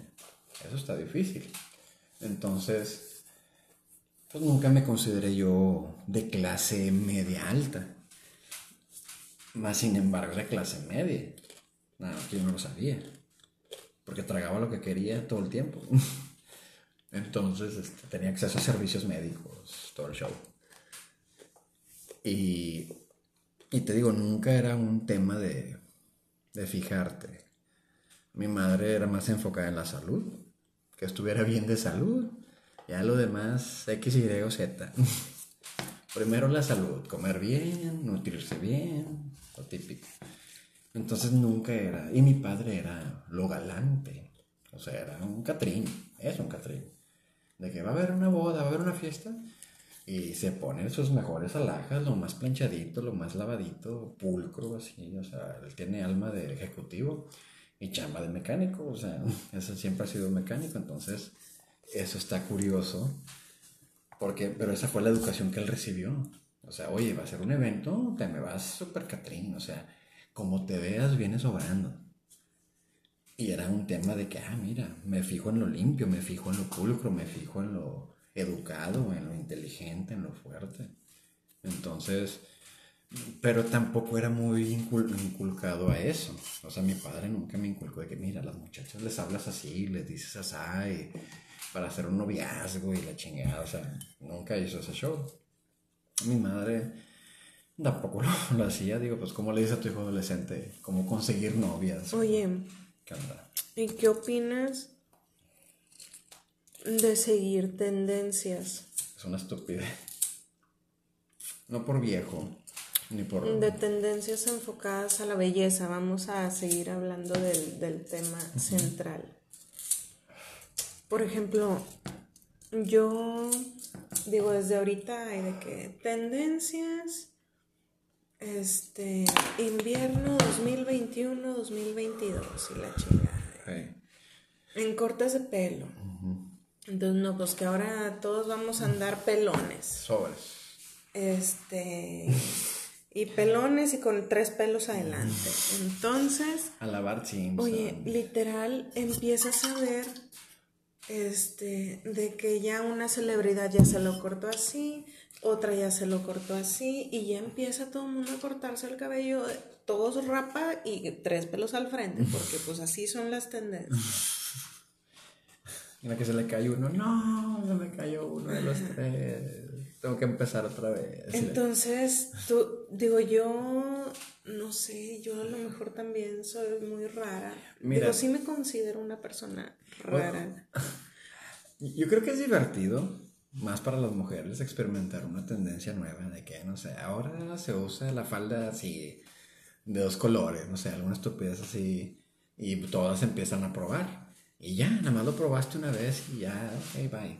Eso está difícil. Entonces pues nunca me consideré yo de clase media alta. Más sin embargo, de clase media. Nada, que yo no lo sabía. Porque tragaba lo que quería todo el tiempo. Entonces este, tenía acceso a servicios médicos, todo el show. Y, y te digo, nunca era un tema de, de fijarte. Mi madre era más enfocada en la salud que estuviera bien de salud. Ya lo demás, X, Y o Z. Primero la salud, comer bien, nutrirse bien, lo típico. Entonces nunca era, y mi padre era lo galante, o sea, era un catrín, es un catrín. De que va a haber una boda, va a haber una fiesta, y se pone sus mejores alhajas, lo más planchadito, lo más lavadito, pulcro, así, o sea, él tiene alma de ejecutivo y chamba de mecánico, o sea, eso siempre ha sido mecánico, entonces eso está curioso, porque, pero esa fue la educación que él recibió. O sea, oye, va a ser un evento, te me vas súper catrín, o sea, como te veas, vienes sobrando. Y era un tema de que, ah, mira, me fijo en lo limpio, me fijo en lo pulcro, me fijo en lo educado, en lo inteligente, en lo fuerte. Entonces, pero tampoco era muy inculcado a eso. O sea, mi padre nunca me inculcó de que, mira, las muchachas les hablas así, les dices así, para hacer un noviazgo y la chingada. O sea, nunca hizo ese show. Mi madre tampoco lo, hacía. Digo, pues, ¿cómo le dices a tu hijo adolescente cómo conseguir novias?
Oye, ¿qué onda? ¿Y qué opinas de seguir tendencias?
Es una estupidez. No por viejo, ni por...
De tendencias enfocadas a la belleza. Vamos a seguir hablando del, tema central. Por ejemplo, yo digo desde ahorita hay de que tendencias este invierno 2021 2022 y la chingada. En cortes de pelo. Entonces no pues que ahora todos vamos a andar pelones.
Sobres.
Este y pelones y con tres pelos adelante. Entonces
a lavar
oye literal empiezas a ver este, de que ya una celebridad ya se lo cortó así, otra ya se lo cortó así, y ya empieza todo el mundo a cortarse el cabello, todos rapa y tres pelos al frente, porque pues así son las tendencias.
En la que se le cae uno, no, se me cayó uno de los tres. Tengo que empezar otra vez.
Entonces, tú, digo, yo no sé, yo a lo mejor también soy muy rara. Mira, digo, sí me considero una persona rara.
yo creo que es divertido, más para las mujeres, experimentar una tendencia nueva de que, no sé, ahora se usa la falda así, de dos colores, no sé, alguna estupidez así, y todas empiezan a probar. Y ya, nada más lo probaste una vez y ya, ok, bye.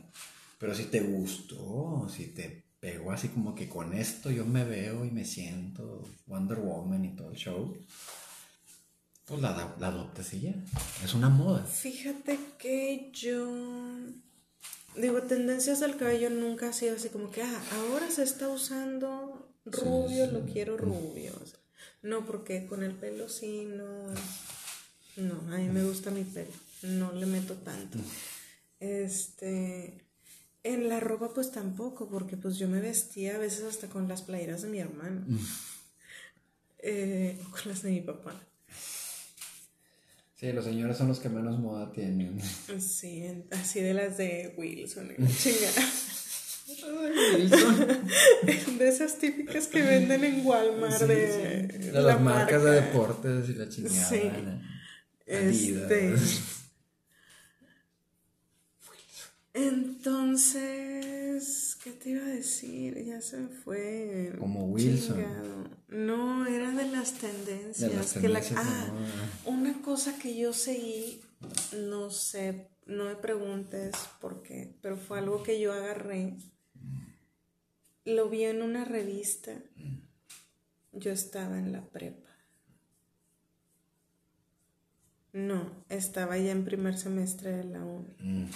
Pero si te gustó, si te pegó así como que con esto yo me veo y me siento Wonder Woman y todo el show, pues la, la adoptas y ya. Es una moda.
Fíjate que yo. Digo, tendencias del cabello nunca ha sido así como que, ah, ahora se está usando rubio, lo quiero rubio. no, porque con el pelo sí, no. No, a mí me gusta mi pelo. No le meto tanto. Este. En la ropa pues tampoco, porque pues yo me vestía a veces hasta con las playeras de mi hermano. Mm. Eh, o con las de mi papá.
Sí, los señores son los que menos moda tienen.
Sí, así de las de Wilson. Chingada. Wilson. de esas típicas que venden en Walmart de,
de las marcas de deportes y la chingada. Sí.
Este, entonces, ¿qué te iba a decir? Ya se me fue.
Como Wilson.
No, era de las tendencias. que la, ah, una cosa que yo seguí, no sé, no me preguntes por qué, pero fue algo que yo agarré. Lo vi en una revista. Yo estaba en la prepa. No, estaba ya en primer semestre de la uni. Mm.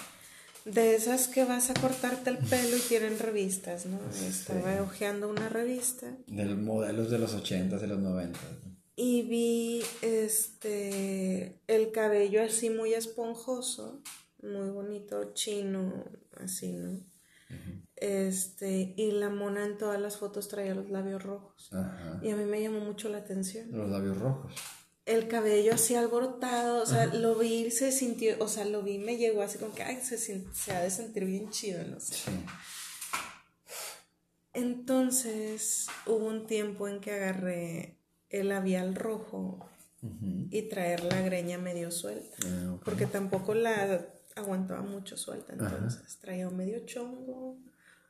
De esas que vas a cortarte el pelo y tienen revistas, ¿no? Estaba hojeando una revista.
De los modelos de los 80 y los 90.
Y vi este el cabello así muy esponjoso, muy bonito, chino, así, ¿no? Este, y la mona en todas las fotos traía los labios rojos. Y a mí me llamó mucho la atención.
Los labios rojos
el cabello así alborotado, o sea, lo vi, se sintió, o sea, lo vi, me llegó así como que, ay, se, se ha de sentir bien chido, no sé. Entonces, hubo un tiempo en que agarré el labial rojo y traer la greña medio suelta, ah, porque tampoco la aguantaba mucho suelta, entonces traía un medio chongo,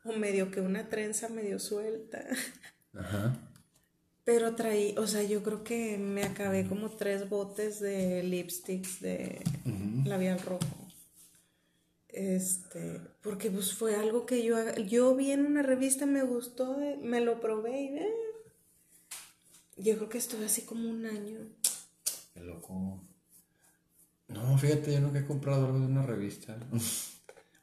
o medio que una trenza medio suelta. Ajá. Pero traí, o sea, yo creo que me acabé como tres botes de lipsticks de labial rojo. Este, porque pues fue algo que yo, yo vi en una revista, me gustó, me lo probé y eh, yo creo que estuve así como un año.
Qué loco. No, fíjate, yo nunca he comprado algo de una revista.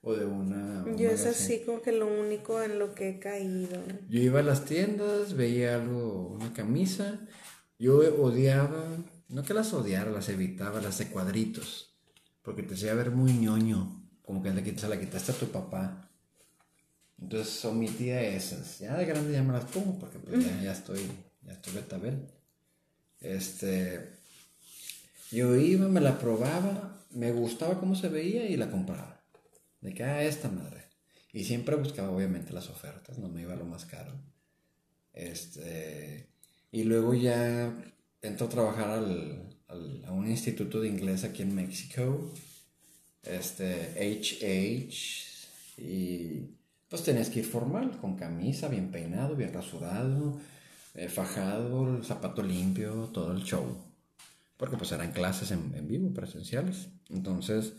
o de una...
Yo es así como que lo único en lo que he caído.
Yo iba a las tiendas, veía algo, una camisa, yo odiaba, no que las odiara, las evitaba, las de cuadritos, porque te hacía ver muy ñoño, como que se la quitaste a tu papá. Entonces omitía esas. Ya de grande ya me las pongo porque pues, ya, ya, estoy, ya estoy betabel. Este, yo iba, me la probaba, me gustaba cómo se veía y la compraba. De que, ah, esta madre. Y siempre buscaba, obviamente, las ofertas, no me iba a lo más caro. Este, y luego ya entró a trabajar al, a un instituto de inglés aquí en México, este, HH, y pues tenías que ir formal, con camisa, bien peinado, bien rasurado, eh, fajado, zapato limpio, todo el show. Porque pues eran clases en, en vivo, presenciales. Entonces,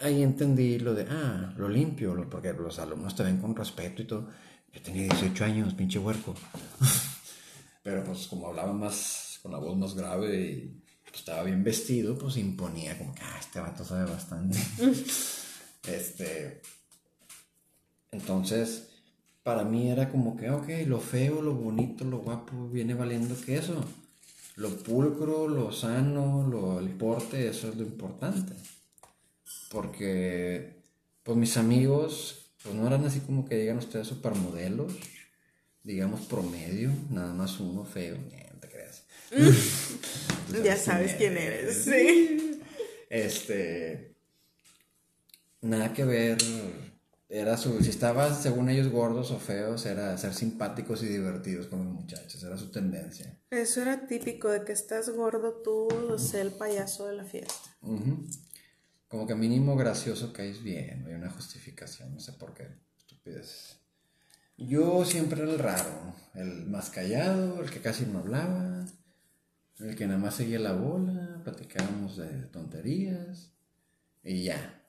ahí entendí lo de, ah, lo limpio, porque los alumnos te ven con respeto y todo. Yo tenía 18 años, pinche huerco. Pero pues como hablaba más, con la voz más grave y pues, estaba bien vestido, pues imponía como que, ah, este vato sabe bastante. este, entonces, para mí era como que, ok, lo feo, lo bonito, lo guapo viene valiendo que eso. Lo pulcro, lo sano, lo, el porte, eso es lo importante porque pues mis amigos pues no eran así como que digan ustedes supermodelos, digamos promedio, nada más uno feo, no te creas.
ya sabes quién eres, sí.
Este, nada que ver, era su, si estabas según ellos gordos o feos, era ser simpáticos y divertidos con los muchachos, era su tendencia.
Eso era típico de que estás gordo tú, o sea, el payaso de la fiesta
como que mínimo gracioso caes bien, hay una justificación, no sé por qué, estupidez. Yo siempre era el raro, el más callado, el que casi no hablaba, el que nada más seguía la bola, platicábamos de tonterías y ya.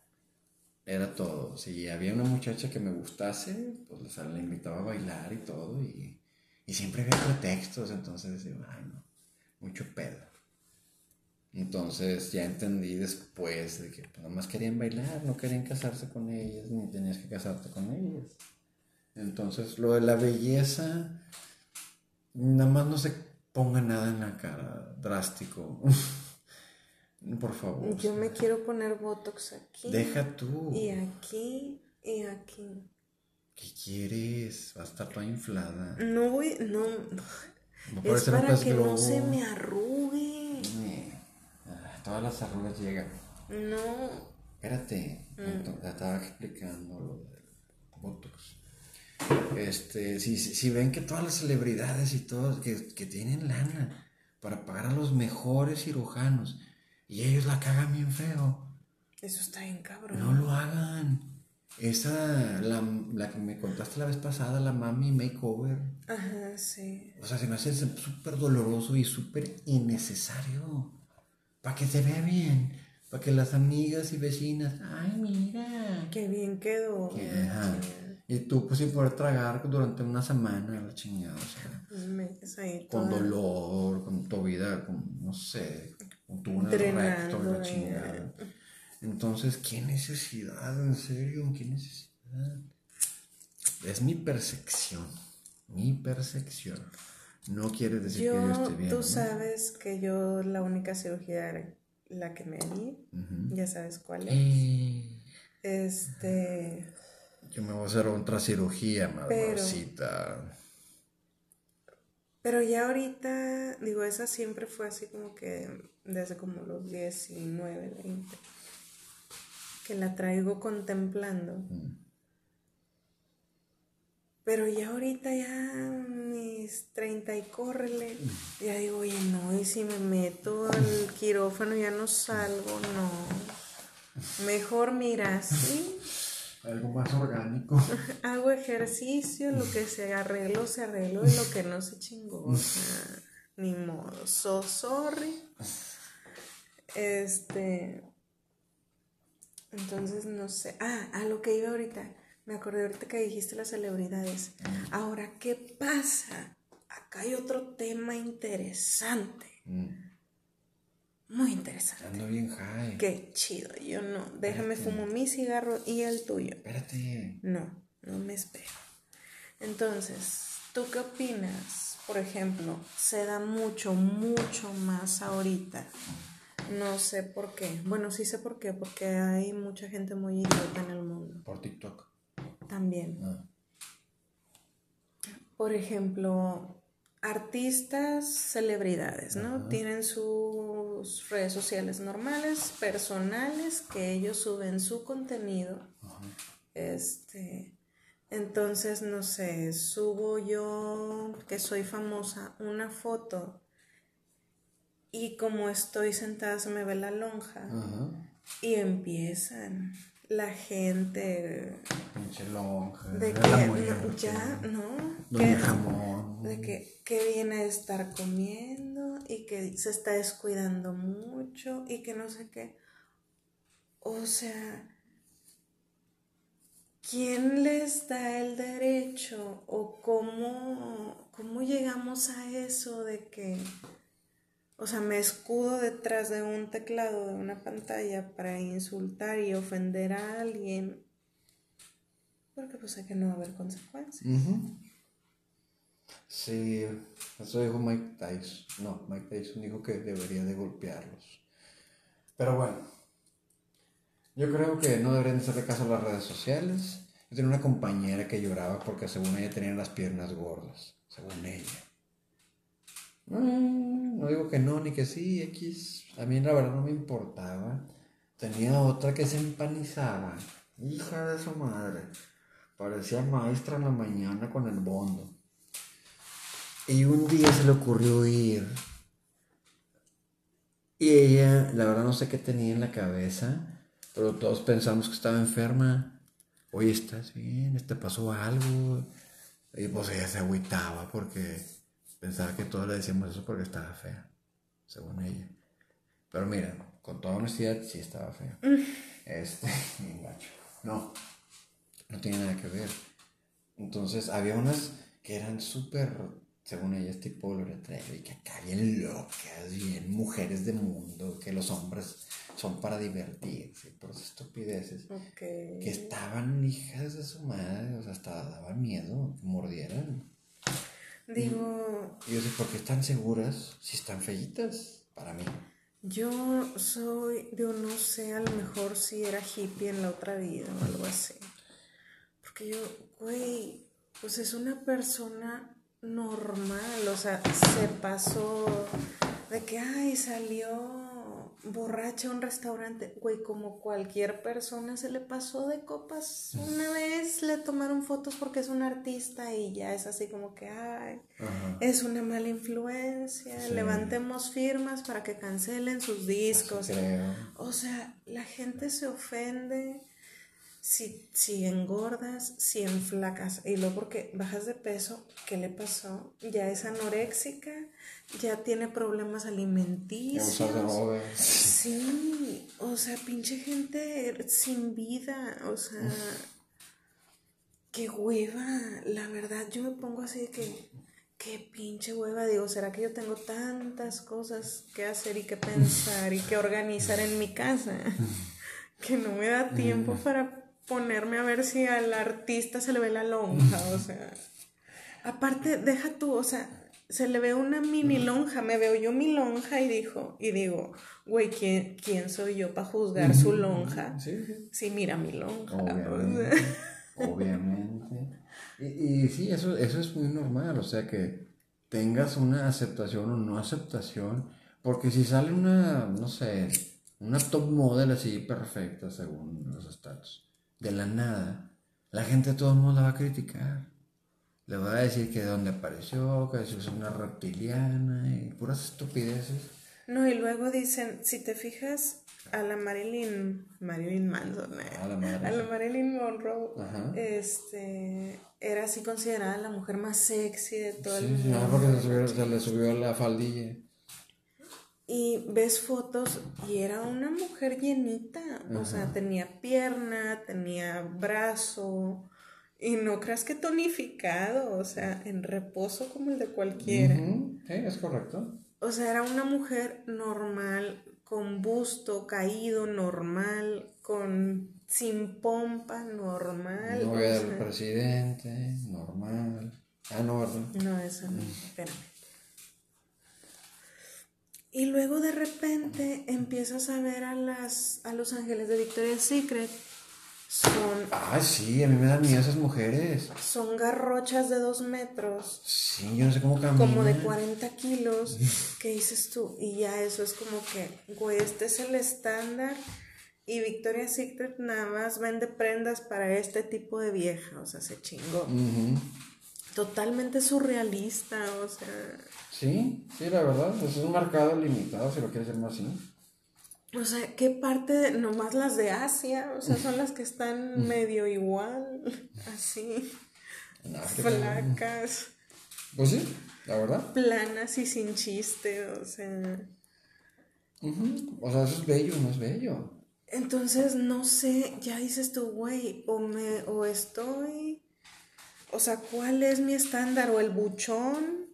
Era todo. Si había una muchacha que me gustase, pues la invitaba a bailar y todo y, y siempre había pretextos, entonces decía, ay no, mucho pedo. Entonces ya entendí después de que pues, nada más querían bailar, no querían casarse con ellas, ni tenías que casarte con ellas. Entonces lo de la belleza, nada más no se ponga nada en la cara drástico. Por favor.
Yo me quiero poner Botox aquí.
Deja tú.
Y aquí y aquí.
¿Qué quieres? Va a estar toda inflada.
No voy, no. es para que no se me arrugue
todas las arrugas llegan.
No.
Espérate, mm. estaba explicando lo del Botox. Este, si, si, ven que todas las celebridades y todos que, que tienen lana para pagar a los mejores cirujanos y ellos la cagan bien feo.
Eso está bien cabrón.
No lo hagan. Esa, la, la, que me contaste la vez pasada, la Mami Makeover.
Ajá, sí.
O sea, se me hace súper doloroso y súper innecesario para que se vea bien, para que las amigas y vecinas, ay, mira.
Qué bien quedó.
Y tú, pues, sin poder tragar durante una semana, la chingada, o sea.
Pues, ahí
con dolor, con tu vida, con, no sé, con tu recto la chingada. Entonces, ¿qué necesidad? En serio, ¿qué necesidad? Es mi percepción, mi percepción. No quiere decir que yo esté bien.
Tú sabes que yo la única cirugía era la que me di. Ya sabes cuál es. Eh. Este.
Yo me voy a hacer otra cirugía, madrecita.
Pero, ya ahorita, digo, esa siempre fue así como que desde como los 19, 20. Que la traigo contemplando. Pero ya ahorita ya mis 30 y córrele, ya digo, oye, no, y si me meto al quirófano ya no salgo, no. Mejor mira, sí.
Algo más orgánico.
Hago ejercicio, lo que se arregló, se arregló y lo que no se chingó. O sea, ni modo. So sorry. Este. Entonces, no sé. Ah, a lo que iba ahorita. Me acordé ahorita que dijiste las celebridades. Ahora, ¿qué pasa? Acá hay otro tema interesante. Mm. Muy interesante.
Ando bien high.
Qué chido. Yo no. Déjame fumo mi cigarro y el tuyo.
Espérate.
No, no me espero. Entonces, ¿tú qué opinas? Por ejemplo, se da mucho, mucho más ahorita. No sé por qué. Bueno, sí sé por qué, porque hay mucha gente muy idiota en el mundo.
Por TikTok.
También. Ah. Por ejemplo, artistas, celebridades, ¿no? Tienen sus redes sociales normales, personales, que ellos suben su contenido. Este, entonces, no sé, subo yo, que soy famosa, una foto y como estoy sentada se me ve la lonja y empiezan la gente
pinche lonja
de que ya no de que, que viene a estar comiendo y que se está descuidando mucho y que no sé qué. O sea quién les da el derecho o cómo cómo llegamos a eso de que o sea, me escudo detrás de un teclado, de una pantalla para insultar y ofender a alguien. Porque pues sé que no va a haber consecuencias.
Sí, eso dijo Mike Tyson. No, Mike Tyson dijo que debería de golpearlos. Pero bueno, yo creo que no deberían hacerle caso a las redes sociales. Yo tenía una compañera que lloraba porque según ella tenía las piernas gordas, según ella. Mm, no digo que no, ni que sí, X. A mí la verdad no me importaba. Tenía otra que se empanizaba. Hija de su madre. Parecía maestra en la mañana con el bondo. Y un día se le ocurrió ir. Y ella, la verdad no sé qué tenía en la cabeza, pero todos pensamos que estaba enferma. Oye, ¿estás bien? ¿Te pasó algo? Y pues ella se agüitaba porque Pensaba que todos le decíamos eso porque estaba fea, según ella. Pero mira, con toda honestidad, sí estaba fea. Mm. Este, No, no tiene nada que ver. Entonces, había unas que eran súper, según ella, tipo Gloria Trevi, que acá bien locas, bien mujeres de mundo, que los hombres son para divertirse, por esas estupideces. Que estaban hijas de su madre, o sea, hasta daban miedo que mordieran.
Digo.
Y yo sé, ¿por qué están seguras si están feitas para mí?
Yo soy, digo, no sé, a lo mejor si era hippie en la otra vida o algo así. Porque yo, güey, pues es una persona normal, o sea, se pasó de que, ay, salió borracha a un restaurante, güey, como cualquier persona se le pasó de copas una vez, le tomaron fotos porque es un artista y ya es así como que, ay, es una mala influencia, levantemos firmas para que cancelen sus discos. O sea, la gente se ofende si, si engordas, si enflacas, y luego porque bajas de peso, ¿qué le pasó? Ya es anoréxica, ya tiene problemas alimenticios. Sí, o sea, pinche gente sin vida, o sea, qué hueva, la verdad, yo me pongo así de que, qué pinche hueva, digo, ¿será que yo tengo tantas cosas que hacer y que pensar y que organizar en mi casa? que no me da tiempo mm. para ponerme a ver si al artista se le ve la lonja, o sea. Aparte, deja tú, o sea, se le ve una mini lonja, me veo yo mi lonja y dijo, y digo, güey, ¿quién, ¿quién soy yo para juzgar su lonja? Sí, sí. mira mi lonja.
Obviamente. obviamente. Y, y, sí, eso, eso es muy normal, o sea que tengas una aceptación o no aceptación, porque si sale una, no sé, una top model así perfecta según los estatus, de la nada, la gente de todos modos la va a criticar. Le va a decir que de dónde apareció, que es una reptiliana y puras estupideces.
No, y luego dicen, si te fijas, a la Marilyn, Marilyn Manson, eh, a, la Marilyn. Monroe, este, era así considerada la mujer más sexy de todo el mundo. Sí,
ah, porque se, le subió la faldilla.
Y ves fotos y era una mujer llenita, o sea, tenía pierna, tenía brazo, y no creas que tonificado, o sea, en reposo como el de cualquiera.
Sí, es correcto.
O sea, era una mujer normal, con busto caído normal, con sin pompa normal.
Novia del presidente, normal. Ah, no, ¿verdad?
No, eso no, mm. espérame. Y luego de repente empiezas a ver a las a los ángeles de Victoria's Secret son.
Ah, sí, a mí me dan miedo esas mujeres.
Son garrochas de dos metros.
Sí, yo no sé cómo caminan.
Como de 40 kilos. ¿Qué dices tú? Y ya eso es como que, güey, este es el estándar. Y Victoria's Secret nada más vende prendas para este tipo de vieja. O sea, se chingó. Totalmente surrealista, o sea.
Sí, sí, la verdad. Es un mercado limitado, si lo quieres decir más así.
O sea, ¿qué parte de, nomás las de Asia? O sea, son las que están medio igual, así, flacas.
Pues sí, la verdad.
Planas y sin chiste, o sea.
O sea, eso es bello, no es bello.
Entonces, no sé, ya dices tú, güey, o me, o estoy, o sea, ¿cuál es mi estándar? ¿O el buchón?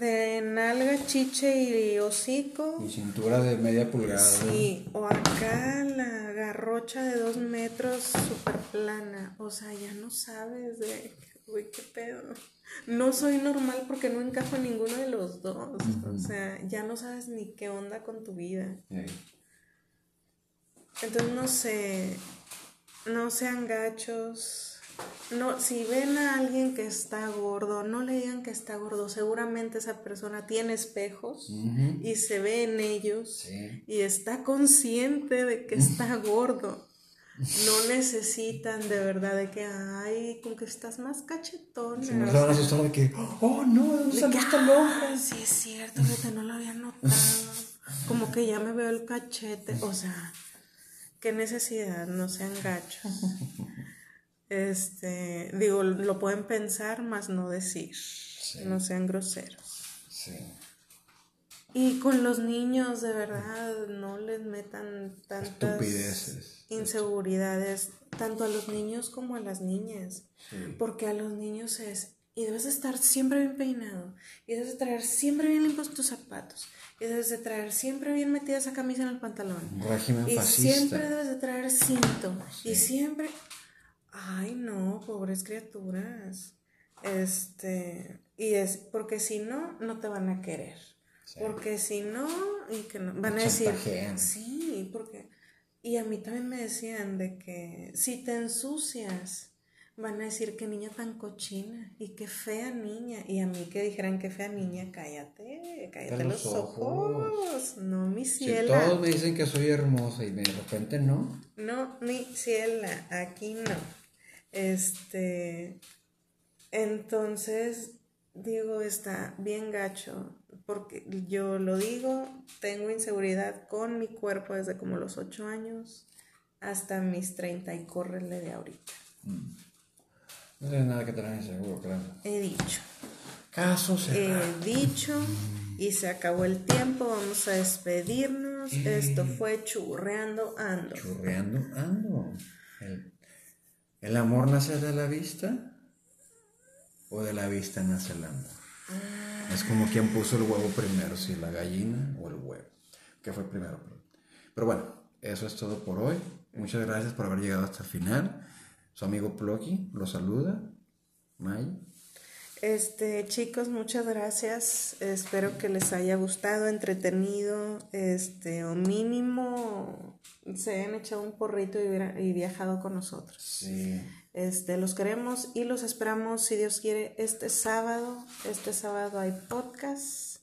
De nalga, chiche y hocico.
Y cintura de media pulgada.
Sí, o acá la garrocha de dos metros súper plana. O sea, ya no sabes de, uy, qué pedo. No soy normal porque no encajo en ninguno de los dos. O sea, ya no sabes ni qué onda con tu vida. Entonces, no sé, no sean gachos no, si ven a alguien que está gordo, no le digan que está gordo. Seguramente esa persona tiene espejos y se ve en ellos y está consciente de que está gordo. No necesitan de verdad de que, ay, con que estás más cachetón.
Se me van a asustar de que, oh no, ¿dónde salió esta
lonja? Sí, es cierto, que no lo había notado. Como que ya me veo el cachete. O sea, qué necesidad, no sean gachos. Este, digo, lo pueden pensar, más no decir. No sean groseros. Sí. Y con los niños, de verdad, no les metan tantas inseguridades, tanto a los niños como a las niñas. Porque a los niños es, y debes de estar siempre bien peinado, y debes de traer siempre bien limpios tus zapatos, y debes de traer siempre bien metida esa camisa en el pantalón. y siempre debes de traer cinto, y siempre, Ay, no, pobres criaturas. Este, y es porque si no, no te van a querer. Porque si no, y que no, van a decir, sí, porque, y a mí también me decían de que si te ensucias, van a decir que niña tan cochina y qué fea niña. Y a mí que dijeran que fea niña, cállate, cállate los, ojos. No, mi ciela.
Si todos me dicen que soy hermosa y de repente no.
No, mi ciela, aquí no. Este, entonces, digo, está bien gacho, porque yo lo digo, tengo inseguridad con mi cuerpo desde como los 8 años hasta mis 30 y córrele de ahorita.
Mm. No tienes nada que tener inseguro, claro.
He dicho.
Caso
He dicho y se acabó el tiempo, vamos a despedirnos. Esto fue Churreando Ando.
Churreando Ando. ¿El amor nace de la vista o de la vista nace el amor? Es como quien puso el huevo primero, si la gallina o el huevo. ¿Qué fue primero? Pero bueno, eso es todo por hoy. Muchas gracias por haber llegado hasta el final. Su amigo Plocky lo saluda. May.
Este, chicos, muchas gracias. Espero que les haya gustado, entretenido, este, o mínimo se hayan echado un porrito y, viajado con nosotros. Sí. Este, los queremos y los esperamos, si Dios quiere, este sábado. Este sábado hay podcast,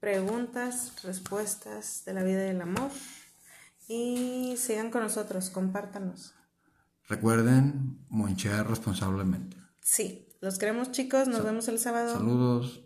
preguntas, respuestas de la vida y del amor. Y sigan con nosotros, compártanos.
Recuerden monchear responsablemente.
Sí, los queremos chicos, nos vemos el sábado.
Saludos.